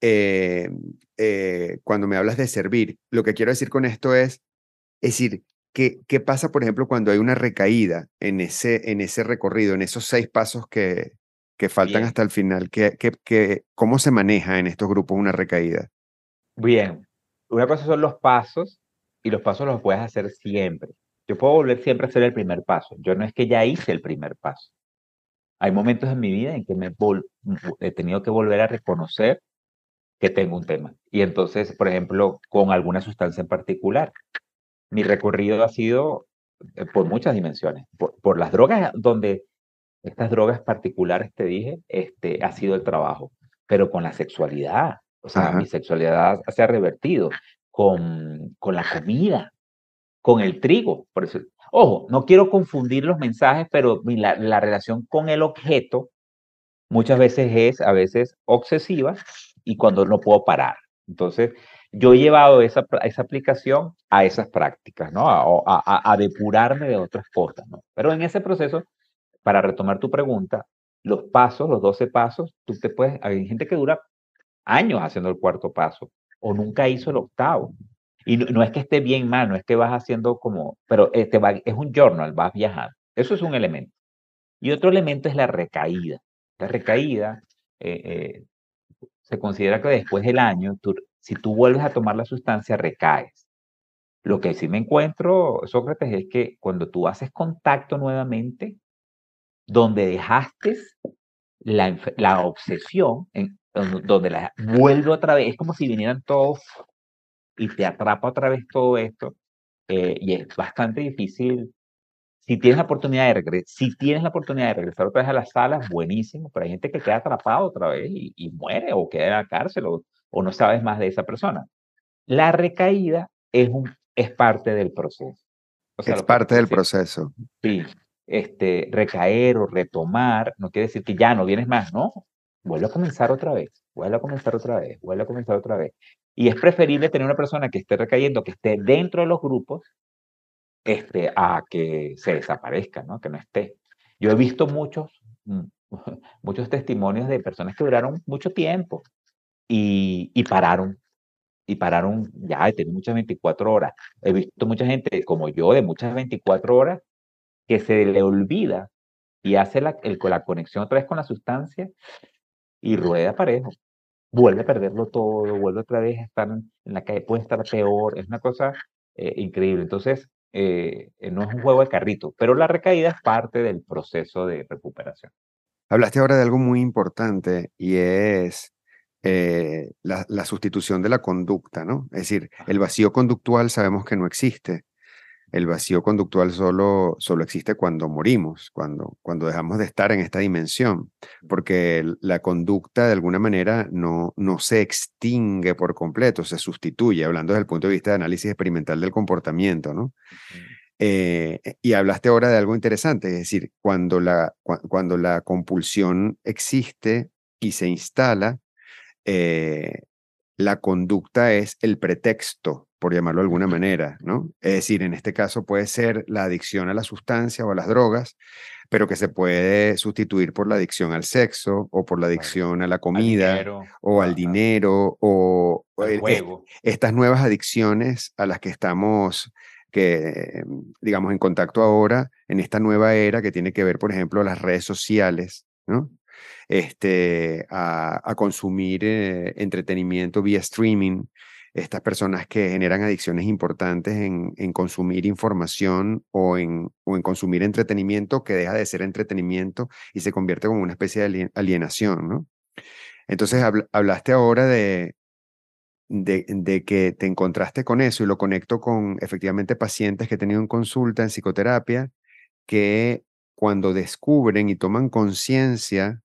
Eh, eh, cuando me hablas de servir, lo que quiero decir con esto es, es decir, ¿qué, qué pasa, por ejemplo, cuando hay una recaída en ese, en ese recorrido, en esos seis pasos que, que faltan hasta el final? ¿Qué, qué, cómo se maneja en estos grupos una recaída? Bien, una cosa son los pasos y los pasos los puedes hacer siempre. Yo puedo volver siempre a hacer el primer paso. Yo no es que ya hice el primer paso. Hay momentos en mi vida en que me he tenido que volver a reconocer que tengo un tema. Y entonces, por ejemplo, con alguna sustancia en particular. Mi recorrido ha sido eh, por muchas dimensiones. Por, las drogas, donde estas drogas particulares, te dije, este, ha sido el trabajo. Pero con la sexualidad, o sea, mi sexualidad se ha revertido con, con la comida, con el trigo. Por eso, ojo, no quiero confundir los mensajes, pero la, la relación con el objeto muchas veces es, a veces, obsesiva y cuando no puedo parar. Entonces, yo he llevado esa, esa aplicación a esas prácticas, ¿no? A, a, depurarme de otras cosas, ¿no? Pero en ese proceso, para retomar tu pregunta, los pasos, los 12 pasos, tú te puedes, hay gente que dura años haciendo el cuarto paso o nunca hizo el octavo. Y no, es que esté bien mal, no es que vas haciendo como, pero va, es un journal, vas viajando. Eso es un elemento. Y otro elemento es la recaída. La recaída eh, eh, se considera que después del año, si tú vuelves a tomar la sustancia, recaes. Lo que sí me encuentro, Sócrates, es que cuando tú haces contacto nuevamente, donde dejaste la, la obsesión, en, donde la vuelve otra vez, es como si vinieran todos y te atrapa otra vez todo esto, eh, y es bastante difícil. Si tienes la oportunidad de regresar, si tienes la oportunidad de regresar otra vez a las salas, buenísimo, pero hay gente que queda atrapado otra vez y, muere o queda en la cárcel o, o, no sabes más de esa persona. La recaída es, un, es parte del proceso. es parte del proceso. Sí, este, recaer o retomar no quiere decir que ya no vienes más, ¿no? vuelve a comenzar otra vez, vuelve a comenzar otra vez, vuelve a comenzar otra vez. Y es preferible tener una persona que esté recayendo, que esté dentro de los grupos, este, a que se desaparezca, ¿no? Que no esté. Yo he visto muchos, mm, muchos testimonios de personas que duraron mucho tiempo y, y pararon. Y pararon ya de tener muchas 24 horas. He visto mucha gente como yo de muchas 24 horas que se le olvida y hace la, el, la conexión otra vez con la sustancia y rueda parejo. Vuelve a perderlo todo, vuelve otra vez a estar en, la calle, puede estar peor, es una cosa eh, increíble. Entonces, eh, no es un juego de carrito, pero la recaída es parte del proceso de recuperación. Hablaste ahora de algo muy importante y es eh, la, la, sustitución de la conducta, ¿no? Es decir, el vacío conductual sabemos que no existe, el vacío conductual solo, solo existe cuando morimos, cuando, cuando dejamos de estar en esta dimensión, porque la conducta de alguna manera no, no se extingue por completo, se sustituye, hablando desde el punto de vista de análisis experimental del comportamiento, ¿no? Eh, y hablaste ahora de algo interesante, es decir, cuando la, cuando la compulsión existe y se instala, eh, la conducta es el pretexto por llamarlo de alguna manera, ¿no? Es decir, en este caso puede ser la adicción a la sustancia o a las drogas, pero que se puede sustituir por la adicción al sexo o por la adicción a la comida o al dinero o, estas nuevas adicciones a las que estamos que digamos en contacto ahora en esta nueva era que tiene que ver por ejemplo las redes sociales, ¿no? Este, a, consumir eh, entretenimiento vía streaming, estas personas que generan adicciones importantes en, consumir información o en, en, consumir entretenimiento que deja de ser entretenimiento y se convierte como una especie de alienación, ¿no? Entonces hablaste ahora de, de, de, que te encontraste con eso y lo conecto con efectivamente pacientes que he tenido en consulta en psicoterapia que cuando descubren y toman conciencia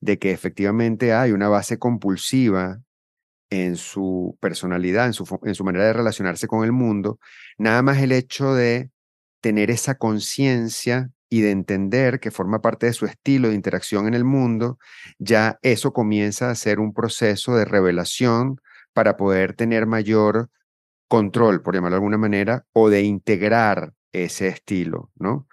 de que efectivamente hay una base compulsiva en su personalidad, en su, en su manera de relacionarse con el mundo, nada más el hecho de tener esa conciencia y de entender que forma parte de su estilo de interacción en el mundo, ya eso comienza a ser un proceso de revelación para poder tener mayor control, por llamarlo de alguna manera, o de integrar ese estilo, ¿no?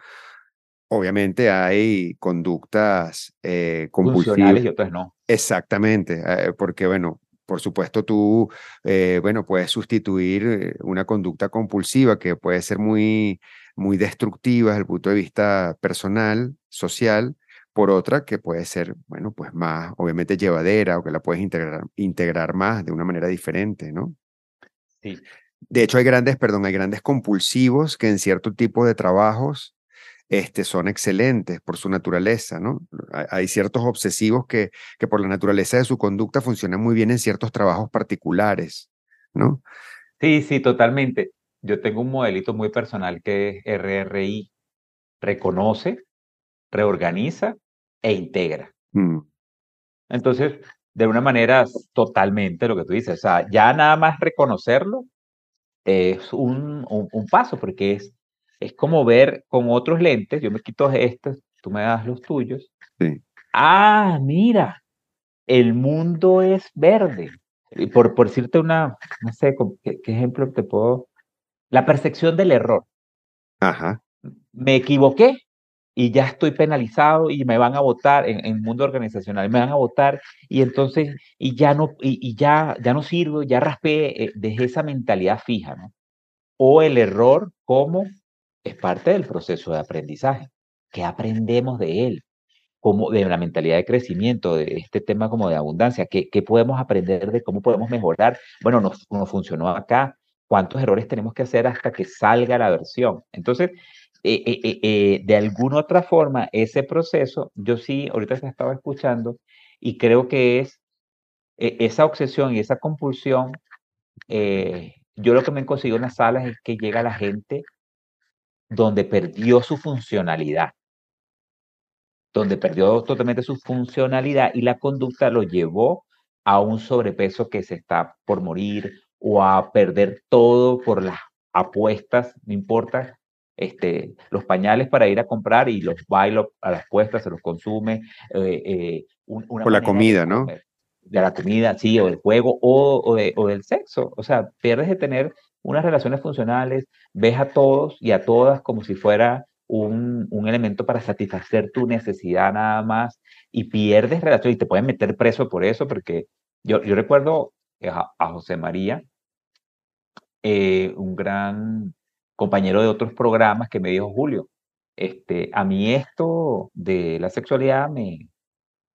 Obviamente hay conductas eh, compulsivas. y otras no. Exactamente, eh, porque bueno, por supuesto, tú, eh, bueno, puedes sustituir una conducta compulsiva que puede ser muy, muy destructiva desde el punto de vista personal, social, por otra que puede ser, bueno, pues más, obviamente, llevadera o que la puedes integrar, integrar más de una manera diferente, ¿no? Sí. De hecho, hay grandes, perdón, hay grandes compulsivos que en cierto tipo de trabajos este, son excelentes por su naturaleza, ¿no? Hay ciertos obsesivos que, que por la naturaleza de su conducta funcionan muy bien en ciertos trabajos particulares, ¿no? Sí, sí, totalmente. Yo tengo un modelito muy personal que es RRI, reconoce, reorganiza e integra. Mm. Entonces, de una manera totalmente lo que tú dices, o sea, ya nada más reconocerlo es un, un, un paso, porque es es como ver con otros lentes, yo me quito estos, tú me das los tuyos. Sí. Ah, mira, el mundo es verde. Y por, por decirte una, no sé, ¿qué, ejemplo te puedo? La percepción del error. Ajá. Me equivoqué y ya estoy penalizado y me van a votar en, el mundo organizacional, me van a votar y entonces, y ya no, y, ya, ya no sirvo, ya raspé, eh, dejé esa mentalidad fija, ¿no? O el error como es parte del proceso de aprendizaje. ¿Qué aprendemos de él? Como de la mentalidad de crecimiento, de este tema como de abundancia, ¿qué, qué podemos aprender de cómo podemos mejorar? Bueno, no, funcionó acá, ¿cuántos errores tenemos que hacer hasta que salga la versión? Entonces, eh, eh, eh, de alguna otra forma, ese proceso, yo sí, ahorita se estaba escuchando y creo que es esa obsesión y esa compulsión, yo lo que me consigo en las salas es que llega la gente donde perdió su funcionalidad, donde perdió totalmente su funcionalidad y la conducta lo llevó a un sobrepeso que se está por morir o a perder todo por las apuestas, no importa, este, los pañales para ir a comprar y los bailos a las puestas, se los consume. Eh, eh una la comida, ¿no? De la comida, sí, o del juego, o, o, o, del sexo. O sea, pierdes de tener unas relaciones funcionales, ves a todos y a todas como si fuera un, un, elemento para satisfacer tu necesidad nada más y pierdes relación y te pueden meter preso por eso, porque yo, yo recuerdo a, a José María, eh, un gran compañero de otros programas que me dijo, Julio, este, a mí esto de la sexualidad me,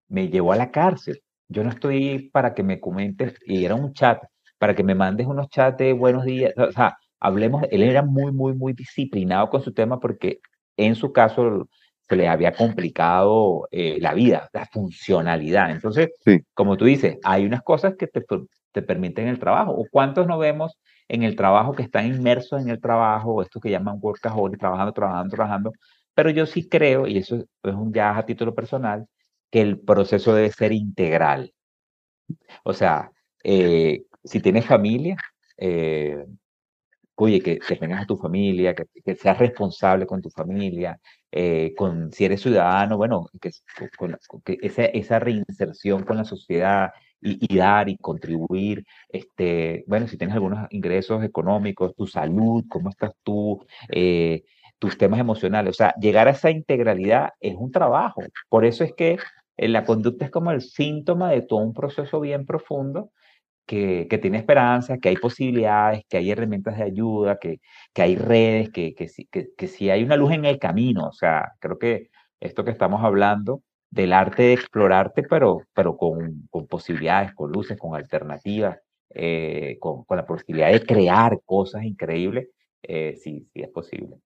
me llevó a la cárcel. Yo no estoy para que me comentes, y era un chat, para que me mandes unos chats de buenos días, o sea, hablemos, él era muy, muy, muy disciplinado con su tema porque en su caso se le había complicado eh, la vida, la funcionalidad. Entonces, como tú dices, hay unas cosas que te, te permiten el trabajo. ¿O cuántos no vemos en el trabajo que están inmersos en el trabajo, esto que llaman workaholic, trabajando, trabajando, trabajando? Pero yo sí creo, y eso es un ya a título personal, que el proceso debe ser integral. O sea, eh, si tienes familia, eh, oye, que, que, tengas a tu familia, que, que seas responsable con tu familia, eh, con, si eres ciudadano, bueno, que, con, que esa, esa, reinserción con la sociedad y, y, dar y contribuir, este, bueno, si tienes algunos ingresos económicos, tu salud, cómo estás tú, eh, tus temas emocionales, o sea, llegar a esa integralidad es un trabajo. Por eso es que eh, la conducta es como el síntoma de todo un proceso bien profundo que, que, tiene esperanza, que hay posibilidades, que hay herramientas de ayuda, que, que hay redes, que, que, que, que si hay una luz en el camino. O sea, creo que esto que estamos hablando del arte de explorarte, pero, pero con, con posibilidades, con luces, con alternativas, eh, con, con, la posibilidad de crear cosas increíbles, eh, sí, sí es posible.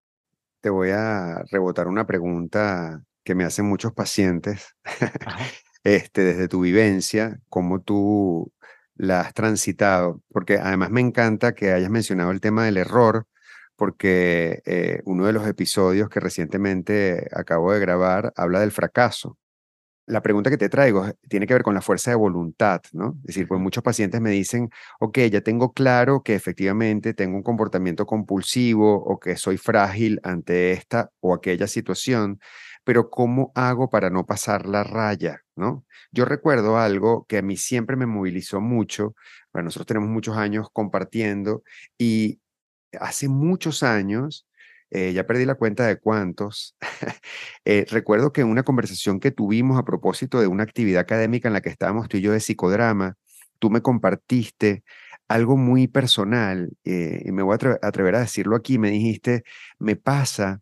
Te voy a rebotar una pregunta que me hacen muchos pacientes, este, desde tu vivencia, cómo tú la has transitado, porque además me encanta que hayas mencionado el tema del error, porque eh, uno de los episodios que recientemente acabo de grabar habla del fracaso. La pregunta que te traigo tiene que ver con la fuerza de voluntad, ¿no? Es decir, pues muchos pacientes me dicen, ok, ya tengo claro que efectivamente tengo un comportamiento compulsivo o que soy frágil ante esta o aquella situación, pero ¿cómo hago para no pasar la raya? ¿no? Yo recuerdo algo que a mí siempre me movilizó mucho, bueno, nosotros tenemos muchos años compartiendo y hace muchos años, eh, ya perdí la cuenta de cuántos, eh, recuerdo que en una conversación que tuvimos a propósito de una actividad académica en la que estábamos tú y yo de psicodrama, tú me compartiste algo muy personal, eh, y me voy a atrever a decirlo aquí, me dijiste, me pasa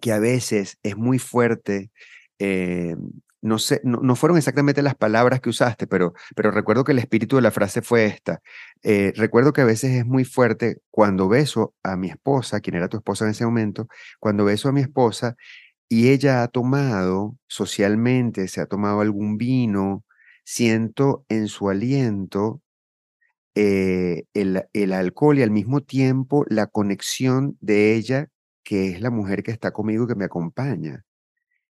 que a veces es muy fuerte. Eh, no, sé, no, fueron exactamente las palabras que usaste, pero, pero recuerdo que el espíritu de la frase fue esta. Eh, recuerdo que a veces es muy fuerte cuando beso a mi esposa, quien era tu esposa en ese momento, cuando beso a mi esposa y ella ha tomado socialmente, se ha tomado algún vino, siento en su aliento eh, el, el alcohol y al mismo tiempo la conexión de ella que es la mujer que está conmigo, que me acompaña.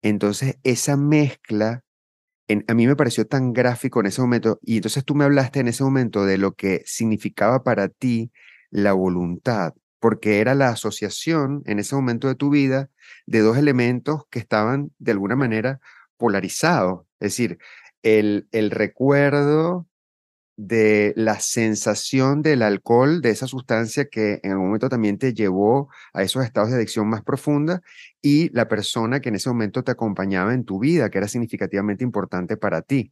Entonces, esa mezcla, a mí me pareció tan gráfico en ese momento, y entonces tú me hablaste en ese momento de lo que significaba para ti la voluntad, porque era la asociación en ese momento de tu vida de dos elementos que estaban de alguna manera polarizados, es decir, el, el recuerdo de la sensación del alcohol, de esa sustancia que en algún momento también te llevó a esos estados de adicción más profunda y la persona que en ese momento te acompañaba en tu vida, que era significativamente importante para ti.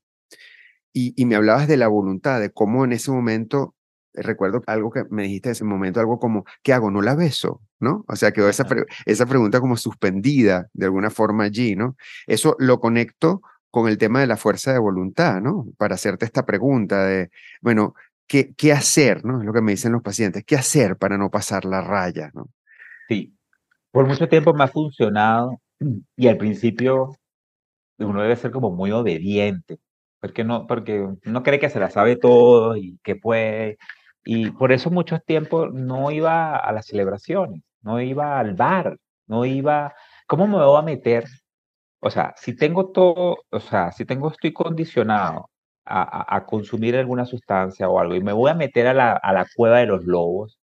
Y, me hablabas de la voluntad, de cómo en ese momento, eh, recuerdo algo que me dijiste en ese momento, algo como, ¿qué hago? ¿No la beso? ¿No? O sea, quedó esa, esa pregunta como suspendida de alguna forma allí, ¿no? Eso lo conecto con el tema de la fuerza de voluntad, ¿no? Para hacerte esta pregunta de, bueno, ¿qué, qué hacer, ¿no? Es lo que me dicen los pacientes, ¿qué hacer para no pasar la raya, ¿no? Sí, por mucho tiempo me ha funcionado y al principio uno debe ser como muy obediente, porque no, porque no cree que se la sabe todo y que puede, y por eso mucho tiempo no iba a las celebraciones, no iba al bar, no iba, ¿cómo me voy a meter o sea, si tengo todo, o sea, si tengo, estoy condicionado a, a, consumir alguna sustancia o algo y me voy a meter a la, a la cueva de los lobos,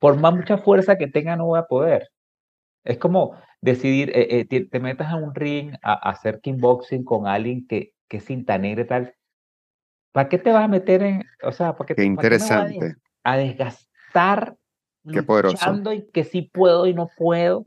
por más mucha fuerza que tenga no voy a poder. Es como decidir, eh, eh, te, metas a un ring a, a, hacer kickboxing con alguien que, que es cinta negra y tal. ¿Para qué te vas a meter en, o sea, ¿para qué, qué interesante. a, desgastar luchando y que sí puedo y no puedo.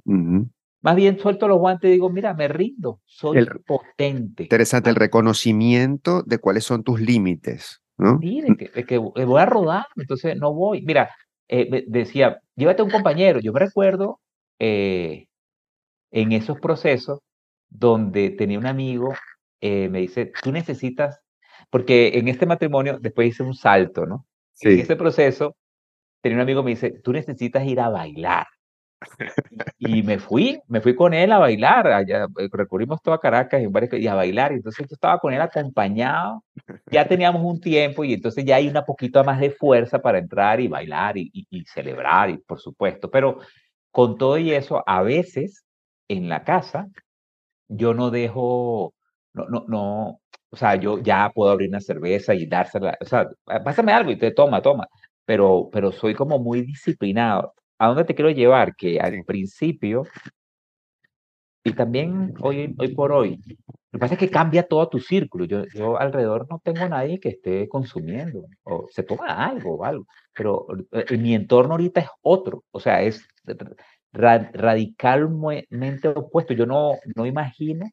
Más bien suelto los guantes y digo, mira, me rindo, soy potente. Interesante, el reconocimiento de cuáles son tus límites, ¿no? Sí, de que, voy a rodar, entonces no voy. Mira, eh, decía, llévate un compañero. Yo me recuerdo eh, en esos procesos donde tenía un amigo, eh, me dice, tú necesitas, porque en este matrimonio después hice un salto, ¿no? Sí. En ese proceso tenía un amigo que me dice, tú necesitas ir a bailar. Y me fui, me fui con él a bailar, allá, eh, recurrimos toda Caracas y, a bailar, y entonces yo estaba con él acompañado, ya teníamos un tiempo y entonces ya hay una poquito más de fuerza para entrar y bailar y, y, celebrar, y por supuesto, pero con todo y eso, a veces en la casa yo no dejo, no, no, no, o sea, yo ya puedo abrir una cerveza y dársela, o sea, pásame algo y te toma, toma, pero, pero soy como muy disciplinado. ¿A dónde te quiero llevar? Que al principio, y también hoy, hoy por hoy, lo que pasa es que cambia todo tu círculo. Yo, yo alrededor no tengo nadie que esté consumiendo o se toma algo o algo, pero eh, mi entorno ahorita es otro, o sea, es radicalmente opuesto. Yo no, no imagino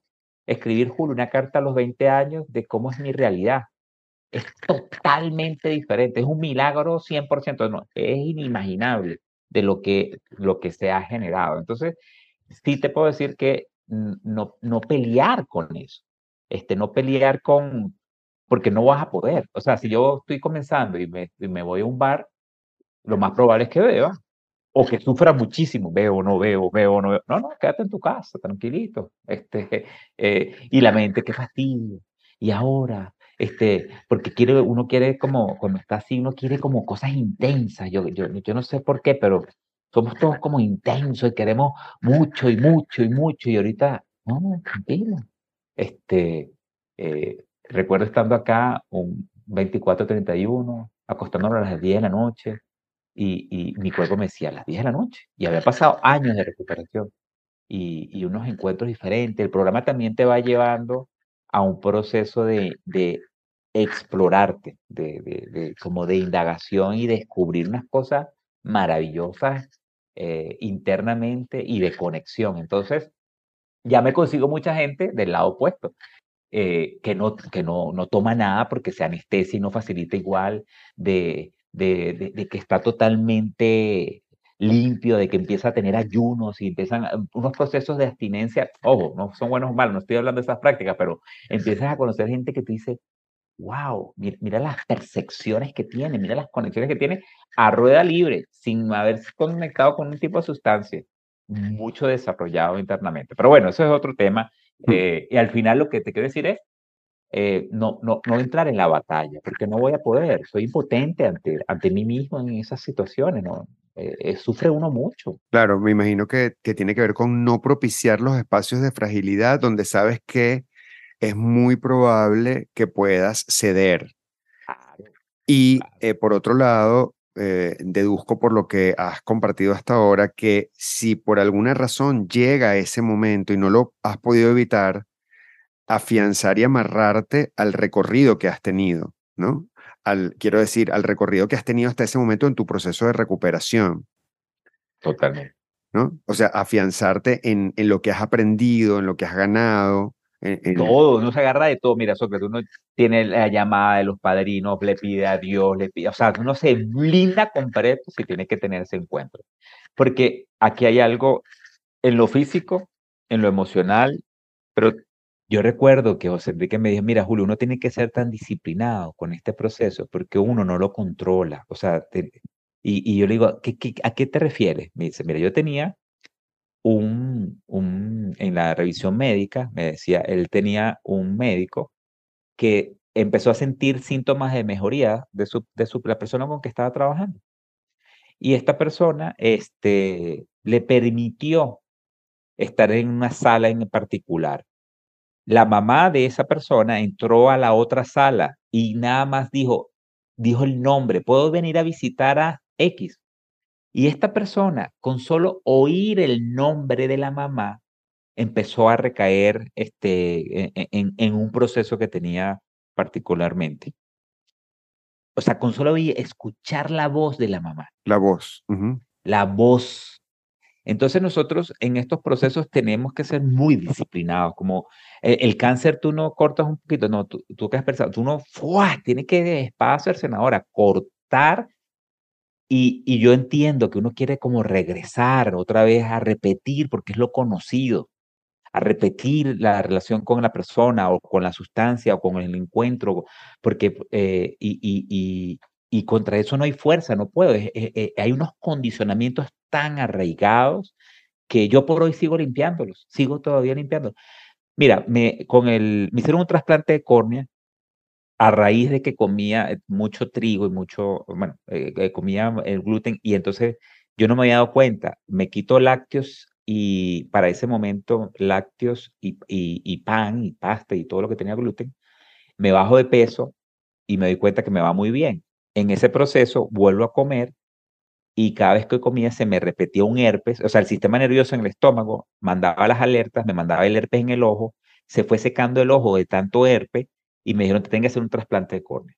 escribir, Julio, una carta a los 20 años de cómo es mi realidad. Es totalmente diferente, es un milagro 100%, no, es inimaginable de lo que, lo que se ha generado. Entonces, sí te puedo decir que no, no pelear con eso, este, no pelear con, porque no vas a poder. O sea, si yo estoy comenzando y me, me voy a un bar, lo más probable es que beba, o que sufra muchísimo, veo, no veo, veo, no veo. No, no, quédate en tu casa, tranquilito. Este, eh, y la mente, qué fastidio. Y ahora, este, porque quiere, uno quiere como, cuando está así, uno quiere como cosas intensas. Yo, yo, yo no sé por qué, pero somos todos como intensos y queremos mucho y mucho y mucho. Y ahorita, no, tranquilo. Este, eh, recuerdo estando acá un 24-31, acostándonos a las 10 de la noche, y, y, mi cuerpo me decía a las 10 de la noche. Y había pasado años de recuperación y, y unos encuentros diferentes. El programa también te va llevando a un proceso de, de explorarte, de, de, como de indagación y descubrir unas cosas maravillosas eh, internamente y de conexión. Entonces, ya me consigo mucha gente del lado opuesto, eh, que, no, que no, no toma nada porque se anestesia y no facilita igual, de, de, de, que está totalmente limpio, de que empieza a tener ayunos y empiezan unos procesos de abstinencia, ojo, no son buenos o malos, no estoy hablando de esas prácticas, pero empiezas a conocer gente que te dice, wow, mira, las percepciones que tiene, mira las conexiones que tiene a rueda libre, sin haberse conectado con un tipo de sustancia, mucho desarrollado internamente. Pero bueno, eso es otro tema. Eh, y al final lo que te quiero decir es, eh, no, no, no entrar en la batalla, porque no voy a poder, soy impotente ante, ante mí mismo en esas situaciones, ¿no? Eh, sufre uno mucho. Claro, me imagino que, que tiene que ver con no propiciar los espacios de fragilidad donde sabes que es muy probable que puedas ceder. Y eh, por otro lado, eh, deduzco por lo que has compartido hasta ahora que si por alguna razón llega ese momento y no lo has podido evitar, afianzar y amarrarte al recorrido que has tenido, ¿no? Al, quiero decir, al recorrido que has tenido hasta ese momento en tu proceso de recuperación. Totalmente. ¿no? O sea, afianzarte en, en lo que has aprendido, en lo que has ganado, todo, uno se agarra de todo. Mira, Sócrates, uno tiene la llamada de los padrinos, le pide a Dios, le pide, o sea, uno se blinda completo si tiene que tener ese encuentro. Porque aquí hay algo en lo físico, en lo emocional, pero yo recuerdo que José Enrique me dijo, mira, Julio, uno tiene que ser tan disciplinado con este proceso porque uno no lo controla. O sea, y, y, yo le digo, ¿qué, qué, a qué te refieres? Me dice, mira, yo tenía un, un, en la revisión médica, me decía, él tenía un médico que empezó a sentir síntomas de mejoría de, su, de su, la persona con que estaba trabajando. Y esta persona este, le permitió estar en una sala en particular. La mamá de esa persona entró a la otra sala y nada más dijo, dijo el nombre, ¿puedo venir a visitar a X? Y esta persona, con solo oír el nombre de la mamá, empezó a recaer este, e, e, en, en, un proceso que tenía particularmente. O sea, con solo oír, escuchar la voz de la mamá. La voz. la voz. Entonces nosotros en estos procesos tenemos que ser muy disciplinados, como el, cáncer tú no cortas un poquito, no, tú, tú que has pensado, tú no, ¡fua! tiene que despacio el senador cortar y, yo entiendo que uno quiere como regresar otra vez a repetir porque es lo conocido, a repetir la relación con la persona o con la sustancia o con el encuentro, porque eh, y, y, contra eso no hay fuerza, no puedo. hay unos condicionamientos tan arraigados que yo por hoy sigo limpiándolos, sigo todavía limpiándolos. Mira, me, con el, me hicieron un trasplante de córnea a raíz de que comía eh, mucho trigo y mucho, bueno, eh, comía el gluten y entonces yo no me había dado cuenta, me quito lácteos y para ese momento lácteos y, y, pan y pasta y todo lo que tenía gluten, me bajo de peso y me doy cuenta que me va muy bien. En ese proceso vuelvo a comer y cada vez que comía se me repetía un herpes, o sea, el sistema nervioso en el estómago mandaba las alertas, me mandaba el herpes en el ojo, se fue secando el ojo de tanto herpes y me dijeron que tengo que hacer un trasplante de córnea.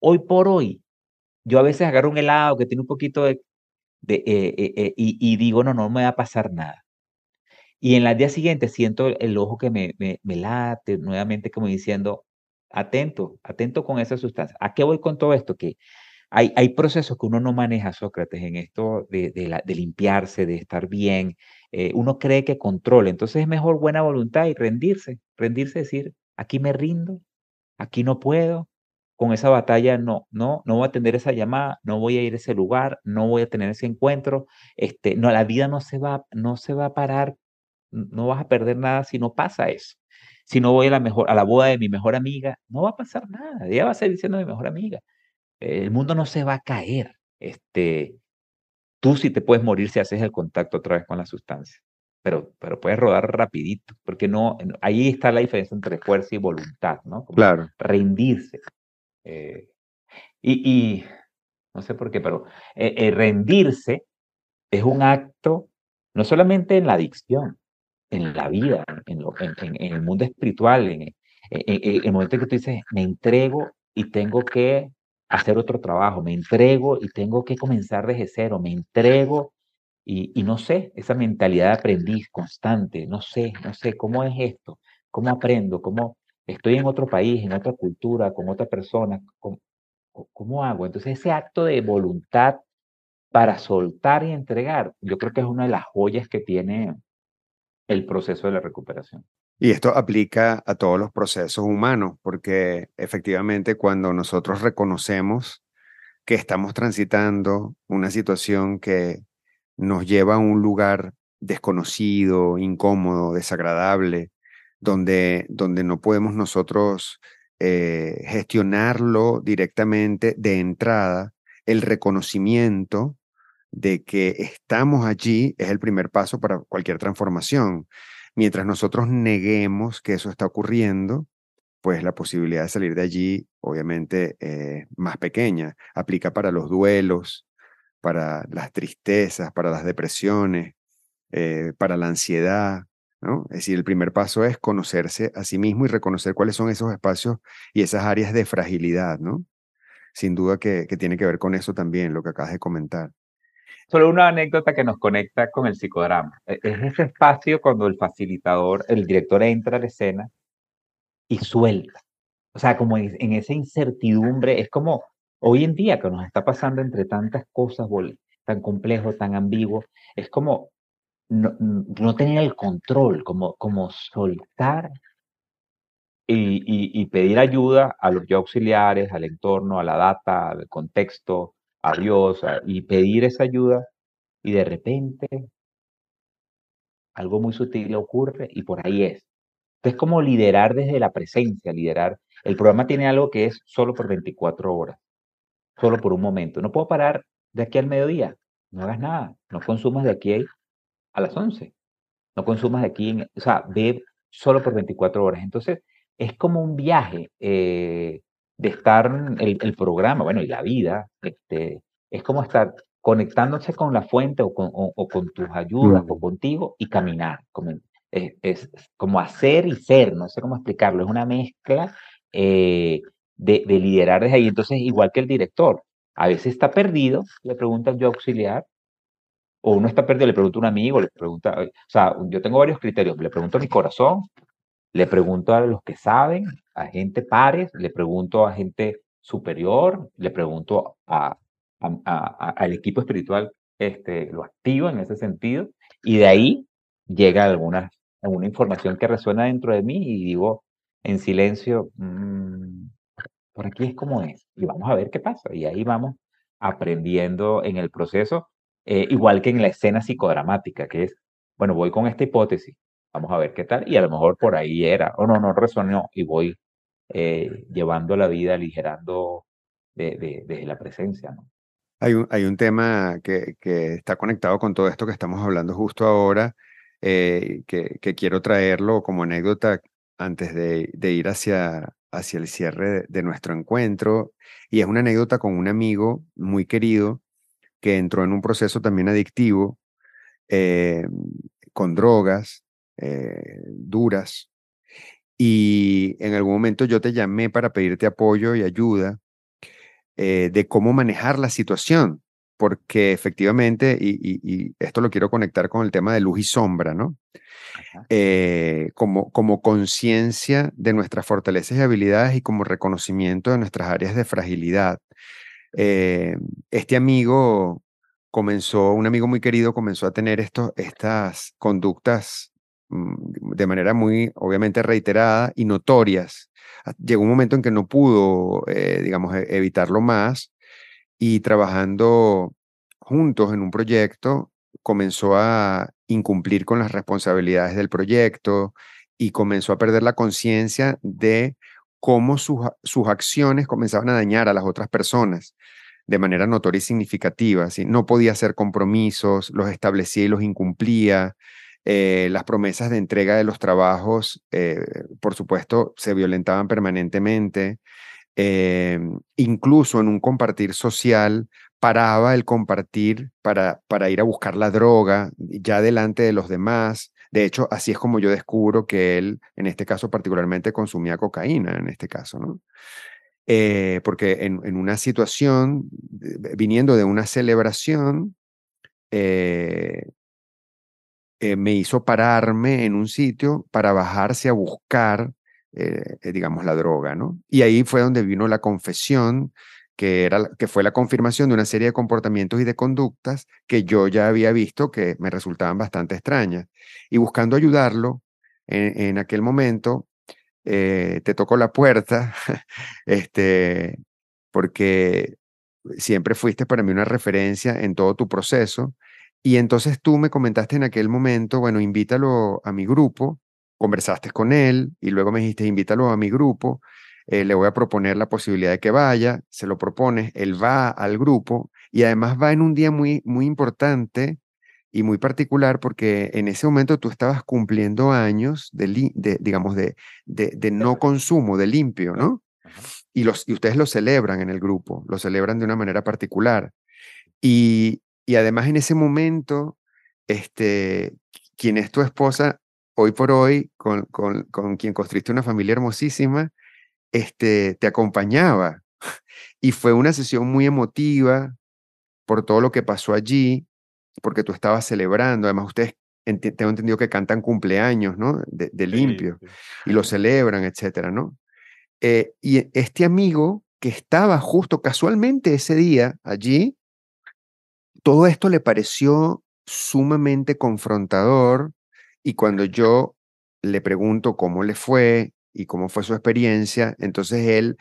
Hoy por hoy, yo a veces agarro un helado que tiene un poquito de, eh, eh, eh, y, digo, no, no me va a pasar nada. Y en la día siguiente siento el ojo que me, me, late nuevamente como diciendo, atento, atento con esa sustancia. ¿A qué voy con todo esto? Que hay, hay procesos que uno no maneja, Sócrates, en esto de, de limpiarse, de estar bien. uno cree que controla. Entonces es mejor buena voluntad y rendirse, rendirse, decir, aquí me rindo, aquí no puedo, con esa batalla no, no, no voy a atender esa llamada, no voy a ir a ese lugar, no voy a tener ese encuentro, este, no, la vida no se va, no se va a parar, no vas a perder nada si no pasa eso. Si no voy a la mejor, a la boda de mi mejor amiga, no va a pasar nada, ella va a seguir siendo mi mejor amiga. El mundo no se va a caer. Este, tú sí te puedes morir si haces el contacto otra vez con la sustancia pero, pero puedes rodar rapidito, porque no, ahí está la diferencia entre fuerza y voluntad, ¿no? claro. Rendirse. Eh, y, y, no sé por qué, pero eh, eh, rendirse es un acto no solamente en la adicción, en la vida, en, lo, en, en el mundo espiritual, en, el momento en que tú dices, me entrego y tengo que hacer otro trabajo, me entrego y tengo que comenzar desde cero, me entrego y, no sé, esa mentalidad de aprendiz constante, no sé, no sé cómo es esto, cómo aprendo, cómo estoy en otro país, en otra cultura, con otra persona, cómo, cómo hago. Entonces ese acto de voluntad para soltar y entregar, yo creo que es una de las joyas que tiene el proceso de la recuperación. Y esto aplica a todos los procesos humanos, porque efectivamente cuando nosotros reconocemos que estamos transitando una situación que nos lleva a un lugar desconocido, incómodo, desagradable, donde, donde no podemos nosotros eh, gestionarlo directamente de entrada, el reconocimiento de que estamos allí es el primer paso para cualquier transformación. Mientras nosotros neguemos que eso está ocurriendo, pues la posibilidad de salir de allí obviamente es más pequeña. Aplica para los duelos, para las tristezas, para las depresiones, eh, para la ansiedad. ¿no? Es decir, el primer paso es conocerse a sí mismo y reconocer cuáles son esos espacios y esas áreas de fragilidad, ¿no? Sin duda que, que tiene que ver con eso también, lo que acabas de comentar. Solo una anécdota que nos conecta con el psicodrama. E, es ese espacio cuando el facilitador, el director entra a la escena y suelta. O sea, como en esa incertidumbre, es como Hoy en día que nos está pasando entre tantas cosas tan complejo, tan ambiguo, es como no, no tener el control, como, como soltar y, y, pedir ayuda a los auxiliares, al entorno, a la data, al contexto, a Dios, y pedir esa ayuda y de repente algo muy sutil ocurre y por ahí es. Es como liderar desde la presencia, liderar. El programa tiene algo que es solo por 24 horas solo por un momento. No puedo parar de aquí al mediodía. No hagas nada. No consumas de aquí a las 11. No consumas de aquí, o sea, ve solo por 24 horas. Entonces, es como un viaje eh, de estar el, el, programa, bueno, y la vida, este, es como estar conectándose con la fuente o con, o, con tus ayudas o contigo y caminar. Como, es, es, como hacer y ser, no sé cómo explicarlo, es una mezcla eh, de, liderar desde ahí. Entonces, igual que el director, a veces está perdido, le preguntan yo auxiliar, o uno está perdido, le pregunto a un amigo, le pregunta, o sea, yo tengo varios criterios, le pregunto a mi corazón, le pregunto a los que saben, a gente pares, le pregunto a gente superior, le pregunto a, al equipo espiritual, este, lo activo en ese sentido, y de ahí llega alguna, alguna información que resuena dentro de mí y digo en silencio, mm, por aquí es como es, y vamos a ver qué pasa, y ahí vamos aprendiendo en el proceso, eh, igual que en la escena psicodramática, que es, bueno, voy con esta hipótesis, vamos a ver qué tal, y a lo mejor por ahí era, o no, no resonó, y voy eh, llevando la vida, aligerando desde de, la presencia. Hay un, hay un tema que, que, está conectado con todo esto que estamos hablando justo ahora, eh, que, quiero traerlo como anécdota antes de ir hacia, hacia el cierre de, nuestro encuentro, y es una anécdota con un amigo muy querido que entró en un proceso también adictivo, eh, con drogas duras, y en algún momento yo te llamé para pedirte apoyo y ayuda eh, de cómo manejar la situación, porque efectivamente, y, esto lo quiero conectar con el tema de luz y sombra, ¿no? Eh, como, como conciencia de nuestras fortalezas y habilidades y como reconocimiento de nuestras áreas de fragilidad. Eh, este amigo comenzó, un amigo muy querido comenzó a tener estos, estas conductas Mm, de manera muy, obviamente, reiterada y notorias. Llegó un momento en que no pudo, eh, digamos, e, evitarlo más y trabajando juntos en un proyecto, comenzó a incumplir con las responsabilidades del proyecto y comenzó a perder la conciencia de cómo sus, sus acciones comenzaban a dañar a las otras personas de manera notoria y significativa. No podía hacer compromisos, los establecía y los incumplía, eh, las promesas de entrega de los trabajos, eh, por supuesto, se violentaban permanentemente. Eh, incluso en un compartir social, paraba el compartir para, para ir a buscar la droga ya delante de los demás. De hecho, así es como yo descubro que él, en este caso particularmente, consumía cocaína, en este caso, ¿no? porque en, una situación, viniendo de una celebración, eh, eh, me hizo pararme en un sitio para bajarse a buscar, eh, eh, digamos, la droga, ¿no? Y ahí fue donde vino la confesión, que, era, que fue la confirmación de una serie de comportamientos y de conductas que yo ya había visto que me resultaban bastante extrañas. Y buscando ayudarlo, en, aquel momento, te tocó la puerta, este, porque siempre fuiste para mí una referencia en todo tu proceso y entonces tú me comentaste en aquel momento, bueno, invítalo a mi grupo, conversaste con él y luego me dijiste, invítalo a mi grupo, eh, le voy a proponer la posibilidad de que vaya, se lo propones, él va al grupo y además va en un día muy, muy importante y muy particular porque en ese momento tú estabas cumpliendo años de, de digamos, de, de, de, no consumo, de limpio, ¿no? Y, los, y ustedes lo celebran en el grupo, lo celebran de una manera particular. Y, y además en ese momento, este, quien es tu esposa, hoy por hoy, con, con, con quien construiste una familia hermosísima, este, te acompañaba. Y fue una sesión muy emotiva por todo lo que pasó allí, porque tú estabas celebrando. Además, ustedes tengo entendido que cantan cumpleaños, ¿no? De, limpio, y lo celebran, etcétera, ¿no? Eh, y este amigo que estaba justo casualmente ese día allí, todo esto le pareció sumamente confrontador y cuando yo le pregunto cómo le fue y cómo fue su experiencia, entonces él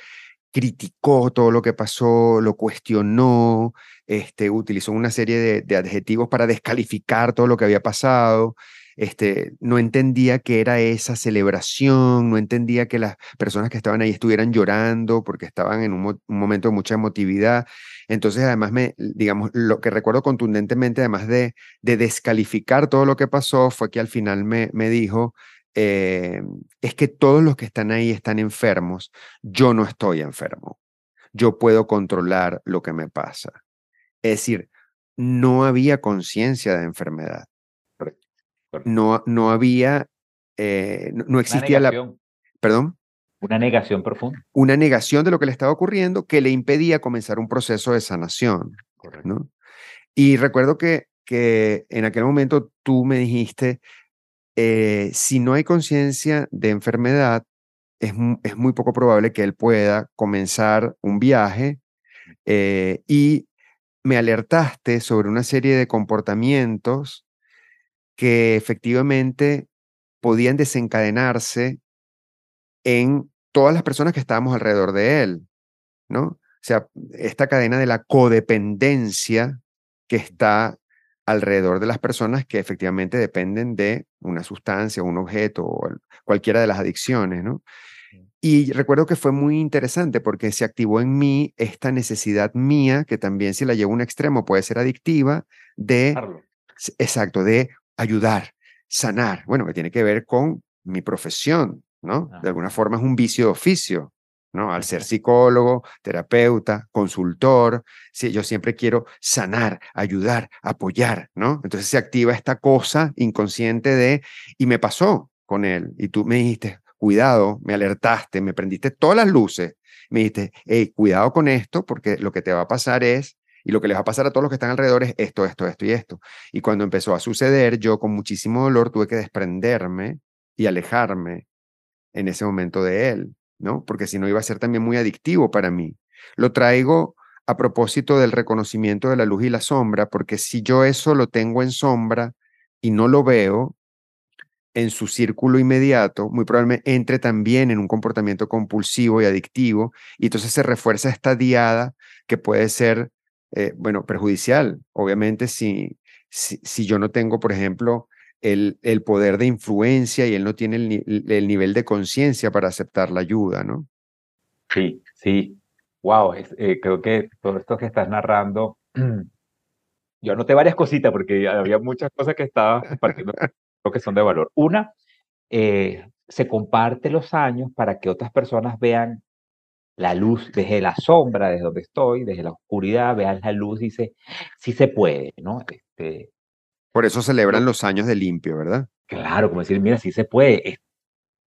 criticó todo lo que pasó, lo cuestionó, este, utilizó una serie de, de adjetivos para descalificar todo lo que había pasado este, no entendía que era esa celebración, no entendía que las personas que estaban ahí estuvieran llorando porque estaban en un, momento de mucha emotividad. Entonces, además, me, digamos, lo que recuerdo contundentemente, además de, de descalificar todo lo que pasó, fue que al final me, dijo, eh, es que todos los que están ahí están enfermos, yo no estoy enfermo, yo puedo controlar lo que me pasa. Es decir, no había conciencia de enfermedad no, no había, eh, no, existía la... Perdón. Una negación profunda. Una negación de lo que le estaba ocurriendo que le impedía comenzar un proceso de sanación. ¿no? Y recuerdo que, que en aquel momento tú me dijiste, eh, si no hay conciencia de enfermedad, es, es, muy poco probable que él pueda comenzar un viaje eh, y me alertaste sobre una serie de comportamientos que efectivamente podían desencadenarse en todas las personas que estábamos alrededor de él, ¿no? O sea, esta cadena de la codependencia que está alrededor de las personas que efectivamente dependen de una sustancia, un objeto o cualquiera de las adicciones, ¿no? Y recuerdo que fue muy interesante porque se activó en mí esta necesidad mía, que también si la llevo a un extremo puede ser adictiva, de, exacto, de ayudar, sanar. Bueno, que tiene que ver con mi profesión, ¿no? De alguna forma es un vicio de oficio, ¿no? Al ser psicólogo, terapeuta, consultor, sí, yo siempre quiero sanar, ayudar, apoyar, ¿no? Entonces se activa esta cosa inconsciente de, y me pasó con él, y tú me dijiste, cuidado, me alertaste, me prendiste todas las luces, me dijiste, hey, cuidado con esto, porque lo que te va a pasar es, y lo que les va a pasar a todos los que están alrededor es esto, esto, esto y esto. Y cuando empezó a suceder, yo con muchísimo dolor tuve que desprenderme y alejarme en ese momento de él, ¿no? Porque si no iba a ser también muy adictivo para mí. Lo traigo a propósito del reconocimiento de la luz y la sombra, porque si yo eso lo tengo en sombra y no lo veo, en su círculo inmediato, muy probablemente entre también en un comportamiento compulsivo y adictivo, y entonces se refuerza esta diada que puede ser, eh, bueno, perjudicial, obviamente, si, si, yo no tengo, por ejemplo, el, el, poder de influencia y él no tiene el, nivel de conciencia para aceptar la ayuda, ¿no? Sí, sí. Wow, eh, creo que todo esto que estás narrando, yo anoté varias cositas porque había muchas cosas que estaba compartiendo que son de valor. Una, eh, se comparte los años para que otras personas vean la luz desde la sombra, desde donde estoy, desde la oscuridad, vean la luz y dice, sí se puede, ¿no? Este, Por eso celebran los años de limpio, ¿verdad? Claro, como decir, mira, sí se puede.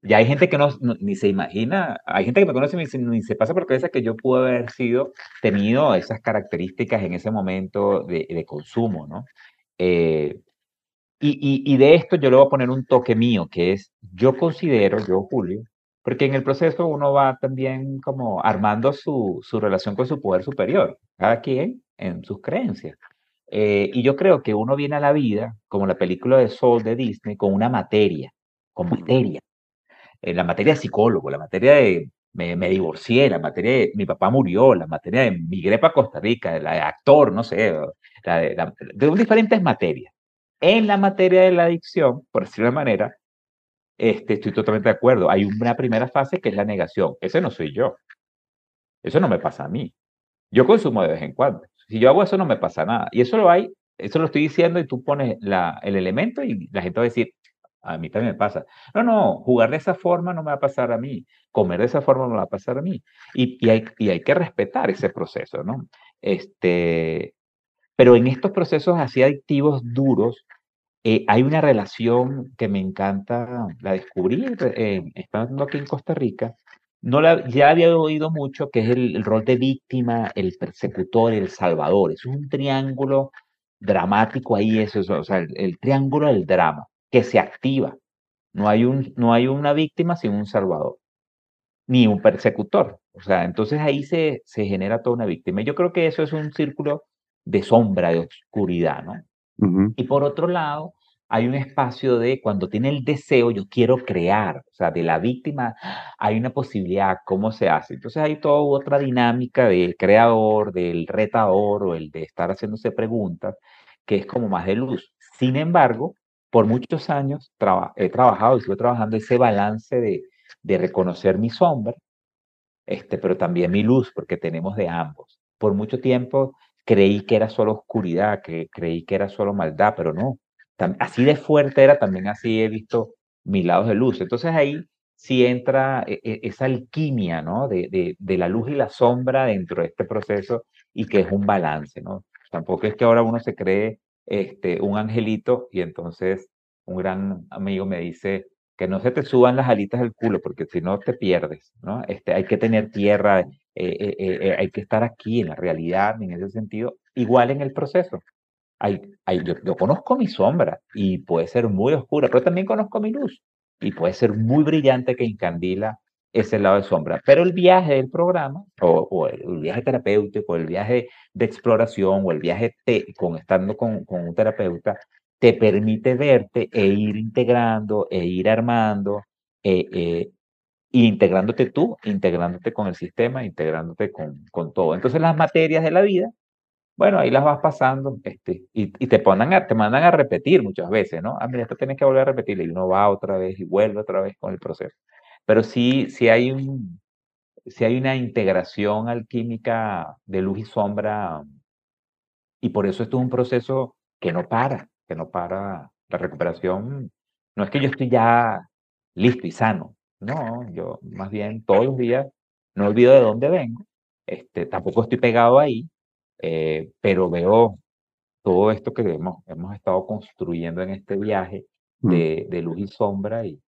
Ya hay gente que no, ni se imagina, hay gente que me conoce y ni, se pasa por cabeza que yo pude haber sido, tenido esas características en ese momento de, de consumo, ¿no? Eh, y, y, de esto yo le voy a poner un toque mío, que es, yo considero, yo Julio, porque en el proceso uno va también como armando su, su relación con su poder superior, cada quien en sus creencias. Eh, y yo creo que uno viene a la vida, como la película de Soul de Disney, con una materia, con materia. Eh, la materia de psicólogo, la materia de me, me, divorcié, la materia de mi papá murió, la materia de migré para Costa Rica, la de actor, no sé, la de, de diferentes materias. En la materia de la adicción, por decirlo de manera, este, estoy totalmente de acuerdo. Hay una primera fase que es la negación. Ese no soy yo. Eso no me pasa a mí. Yo consumo de vez en cuando. Si yo hago eso, no me pasa nada. Y eso lo hay, eso lo estoy diciendo y tú pones el elemento y la gente va a decir, a mí también me pasa. No, no, jugar de esa forma no me va a pasar a mí. Comer de esa forma no me va a pasar a mí. Y, y, hay, y hay que respetar ese proceso, ¿no? Este, pero en estos procesos así adictivos duros, eh, hay una relación que me encanta, la descubrí eh, estando aquí en Costa Rica. No la, ya había oído mucho que es el, rol de víctima, el persecutor, el salvador. Es un triángulo dramático ahí, eso, o sea, el, el, triángulo del drama que se activa. No hay, un, no hay una víctima sin un salvador, ni un persecutor. O sea, entonces ahí se, se genera toda una víctima. Yo creo que eso es un círculo de sombra, de oscuridad, ¿no? Y por otro lado, hay un espacio de cuando tiene el deseo, yo quiero crear, o sea, de la víctima hay una posibilidad, ¿cómo se hace? Entonces hay toda otra dinámica del creador, del retador o el de estar haciéndose preguntas, que es como más de luz. Sin embargo, por muchos años he trabajado y sigo trabajando ese balance de, de reconocer mi sombra, este, pero también mi luz, porque tenemos de ambos. Por mucho tiempo creí que era solo oscuridad, que creí que era solo maldad, pero no. Así de fuerte era, también así he visto mis lados de luz. Entonces ahí sí entra e, e, esa alquimia, ¿no? De, de, la luz y la sombra dentro de este proceso y que es un balance, ¿no? Tampoco es que ahora uno se cree este, un angelito y entonces un gran amigo me dice que no se te suban las alitas del culo porque si no te pierdes, ¿no? Este, hay que tener tierra, eh, eh, eh, hay que estar aquí en la realidad, en ese sentido, igual en el proceso. Hay, hay, yo, yo conozco mi sombra y puede ser muy oscura, pero también conozco mi luz y puede ser muy brillante que encandila ese lado de sombra. Pero el viaje del programa, o, el, viaje terapéutico, el viaje de exploración, o el viaje con estando con, con, un terapeuta, te permite verte e ir integrando, e ir armando, e, e integrándote tú, integrándote con el sistema, integrándote con, con todo. Entonces las materias de la vida bueno, ahí las vas pasando este, y, te, ponen a, te mandan a repetir muchas veces, ¿no? Ah, mira, esto tienes que volver a repetir y uno va otra vez y vuelve otra vez con el proceso. Pero sí, sí hay, un, sí hay una integración alquímica de luz y sombra y por eso esto es un proceso que no para, que no para. La recuperación no es que yo estoy ya listo y sano, no, yo más bien todos los días no olvido de dónde vengo, este, tampoco estoy pegado ahí, eh, pero veo todo esto que hemos, hemos estado construyendo en este viaje mm. de, de luz y sombra y,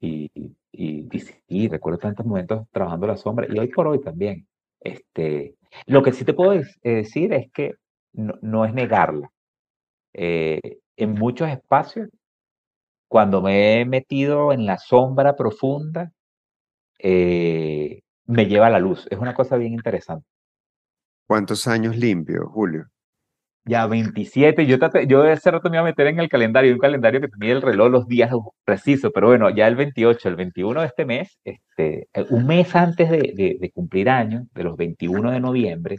y, y, recuerdo tantos momentos trabajando la sombra y hoy por hoy también. Este, lo que sí te puedo decir es que no, no es negarla. Eh, en muchos espacios, cuando me he metido en la sombra profunda, eh, me lleva a la luz. Es una cosa bien interesante. ¿Cuántos años limpio, Julio? Ya 27. Yo, yo ese rato me iba a meter en el calendario, un calendario que tenía el reloj los días precisos, pero bueno, ya el 28, el 21 de este mes, este, eh, un mes antes de, de, cumplir año, de los 21 de noviembre,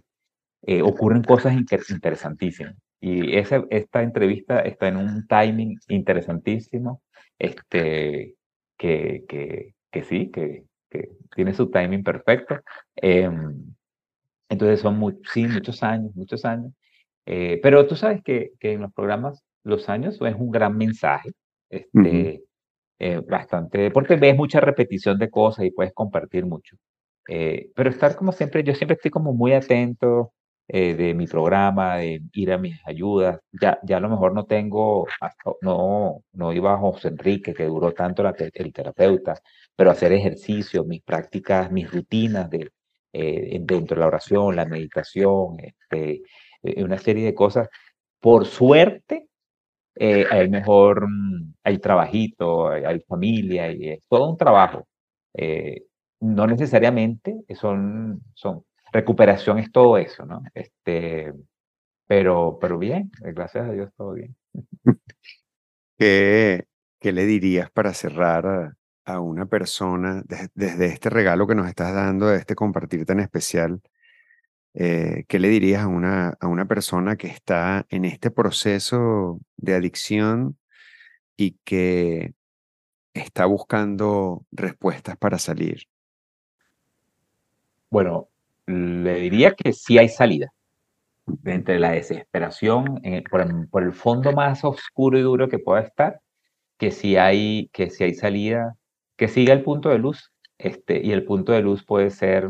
eh, ocurren cosas interesantísimas. Y esa, esta entrevista está en un timing interesantísimo, este, que, que, que sí, que, que, tiene su timing perfecto. Em, entonces son muy, sí, muchos años, muchos años. Eh, pero tú sabes que, que, en los programas los años es un gran mensaje, este, eh, bastante, porque ves mucha repetición de cosas y puedes compartir mucho. Eh, pero estar como siempre, yo siempre estoy como muy atento de mi programa, de ir a mis ayudas. Ya, ya a lo mejor no tengo, no, no iba a José Enrique, que duró tanto la, el terapeuta, pero hacer ejercicio, mis prácticas, mis rutinas de, eh, dentro de la oración, la meditación, este, eh, una serie de cosas. Por suerte, eh, hay mejor, mm, hay trabajito, hay, familia, y es todo un trabajo. no necesariamente son, son, recuperación es todo eso, ¿no? Este, pero, pero bien, gracias a Dios todo bien. ¿Qué, qué le dirías para cerrar a una persona, desde, este regalo que nos estás dando, de este compartir tan especial, eh, ¿qué le dirías a una, a una persona que está en este proceso de adicción y que está buscando respuestas para salir? Bueno, le diría que sí hay salida. Entre la desesperación, por, por, el fondo más oscuro y duro que pueda estar, que sí hay, que sí hay salida que siga el punto de luz. Este, y el punto de luz puede ser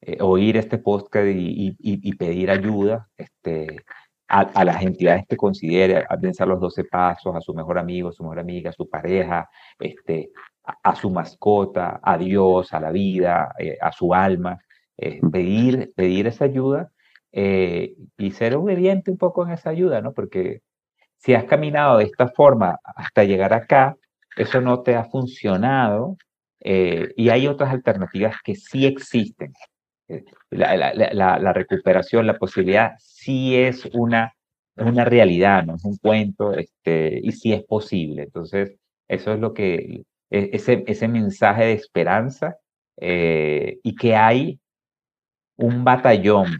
eh, oír este podcast y, pedir ayuda este, a, las entidades que considere, a pensar los 12 pasos, a su mejor amigo, a su mejor amiga, a su pareja, este, a, su mascota, a Dios, a la vida, eh, a su alma. Eh, pedir, pedir esa ayuda y ser obediente un poco en esa ayuda, ¿no? Porque si has caminado de esta forma hasta llegar acá, eso no te ha funcionado eh, y hay otras alternativas que sí existen. Eh, la, recuperación, la posibilidad, sí es una, una realidad, no es un cuento, este, y sí es posible. Entonces, eso es lo que, e, ese, ese mensaje de esperanza eh, y que hay un batallón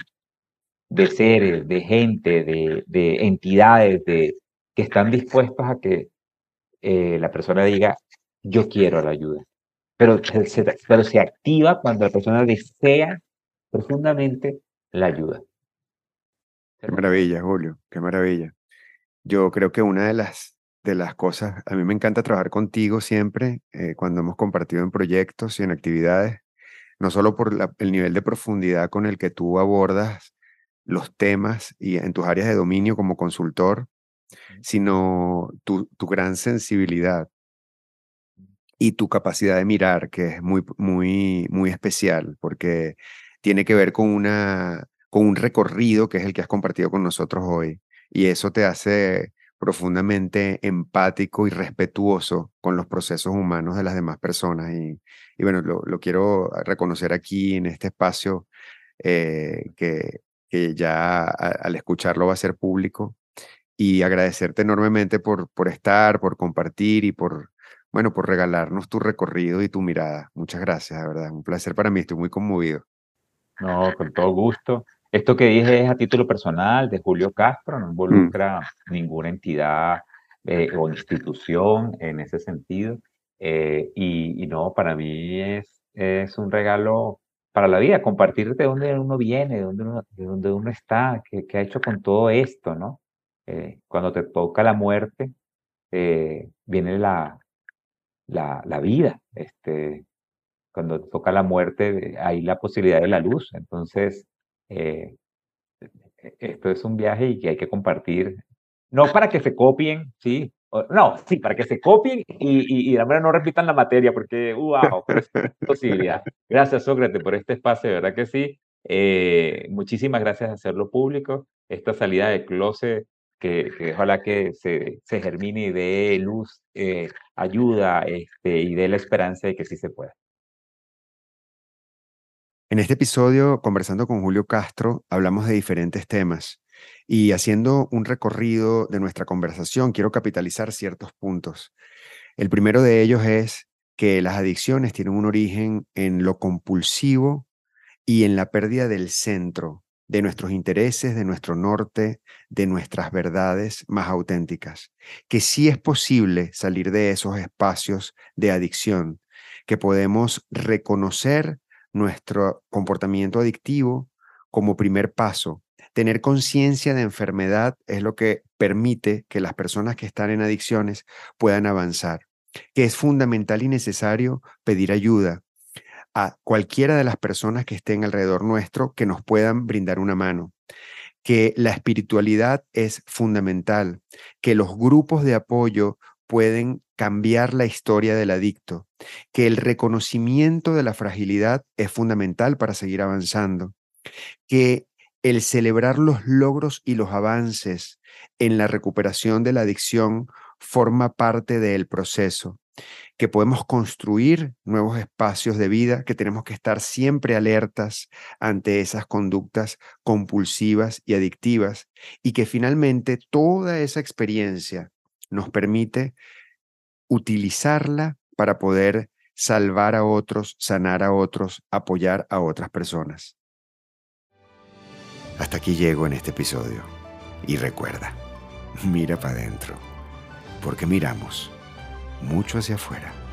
de seres, de gente, de, de entidades de, que están dispuestos a que eh, la persona diga, yo quiero la ayuda. Pero se, pero se activa cuando la persona desea profundamente la ayuda. Qué maravilla, Julio, qué maravilla. Yo creo que una de las, de las cosas, a mí me encanta trabajar contigo siempre, eh, cuando hemos compartido en proyectos y en actividades, no solo por el nivel de profundidad con el que tú abordas los temas y en tus áreas de dominio como consultor, sino tu, gran sensibilidad y tu capacidad de mirar, que es muy, muy, muy especial, porque tiene que ver con, una, con un recorrido que es el que has compartido con nosotros hoy, y eso te hace profundamente empático y respetuoso con los procesos humanos de las demás personas. Y, bueno, lo, quiero reconocer aquí en este espacio eh, que, que, ya al escucharlo va a ser público y agradecerte enormemente por, por estar, por compartir y por, bueno, por regalarnos tu recorrido y tu mirada. Muchas gracias, de verdad. Un placer para mí, estoy muy conmovido. No, con todo gusto. Esto que dije es a título personal de Julio Castro, no mm. involucra ninguna entidad eh, o institución en ese sentido. Eh, y, no, para mí es, es un regalo para la vida, compartir de dónde uno viene, de dónde uno, de dónde uno está, qué, qué ha hecho con todo esto, ¿no? Eh, cuando te toca la muerte, viene la, la, la, vida. Este, cuando te toca la muerte, hay la posibilidad de la luz. Entonces, eh, esto es un viaje y que hay que compartir, no para que se copien, ¿sí? No, sí, para que se copien y, y, y no repitan la materia, porque, wow, es posibilidad. Gracias, Sócrates, por este espacio, de verdad que sí. Eh, muchísimas gracias de hacerlo público. Esta salida de closet, que, ojalá que se, se germine y dé luz, eh, ayuda este, y dé la esperanza de que sí se pueda. En este episodio, conversando con Julio Castro, hablamos de diferentes temas y haciendo un recorrido de nuestra conversación, quiero capitalizar ciertos puntos. El primero de ellos es que las adicciones tienen un origen en lo compulsivo y en la pérdida del centro de nuestros intereses, de nuestro norte, de nuestras verdades más auténticas. Que sí es posible salir de esos espacios de adicción, que podemos reconocer nuestro comportamiento adictivo como primer paso. Tener conciencia de enfermedad es lo que permite que las personas que están en adicciones puedan avanzar, que es fundamental y necesario pedir ayuda a cualquiera de las personas que estén alrededor nuestro que nos puedan brindar una mano, que la espiritualidad es fundamental, que los grupos de apoyo pueden cambiar la historia del adicto, que el reconocimiento de la fragilidad es fundamental para seguir avanzando, que el celebrar los logros y los avances en la recuperación de la adicción forma parte del proceso, que podemos construir nuevos espacios de vida, que tenemos que estar siempre alertas ante esas conductas compulsivas y adictivas, y que finalmente toda esa experiencia nos permite utilizarla para poder salvar a otros, sanar a otros, apoyar a otras personas. Hasta aquí llego en este episodio. Y recuerda, mira para adentro, porque miramos mucho hacia afuera.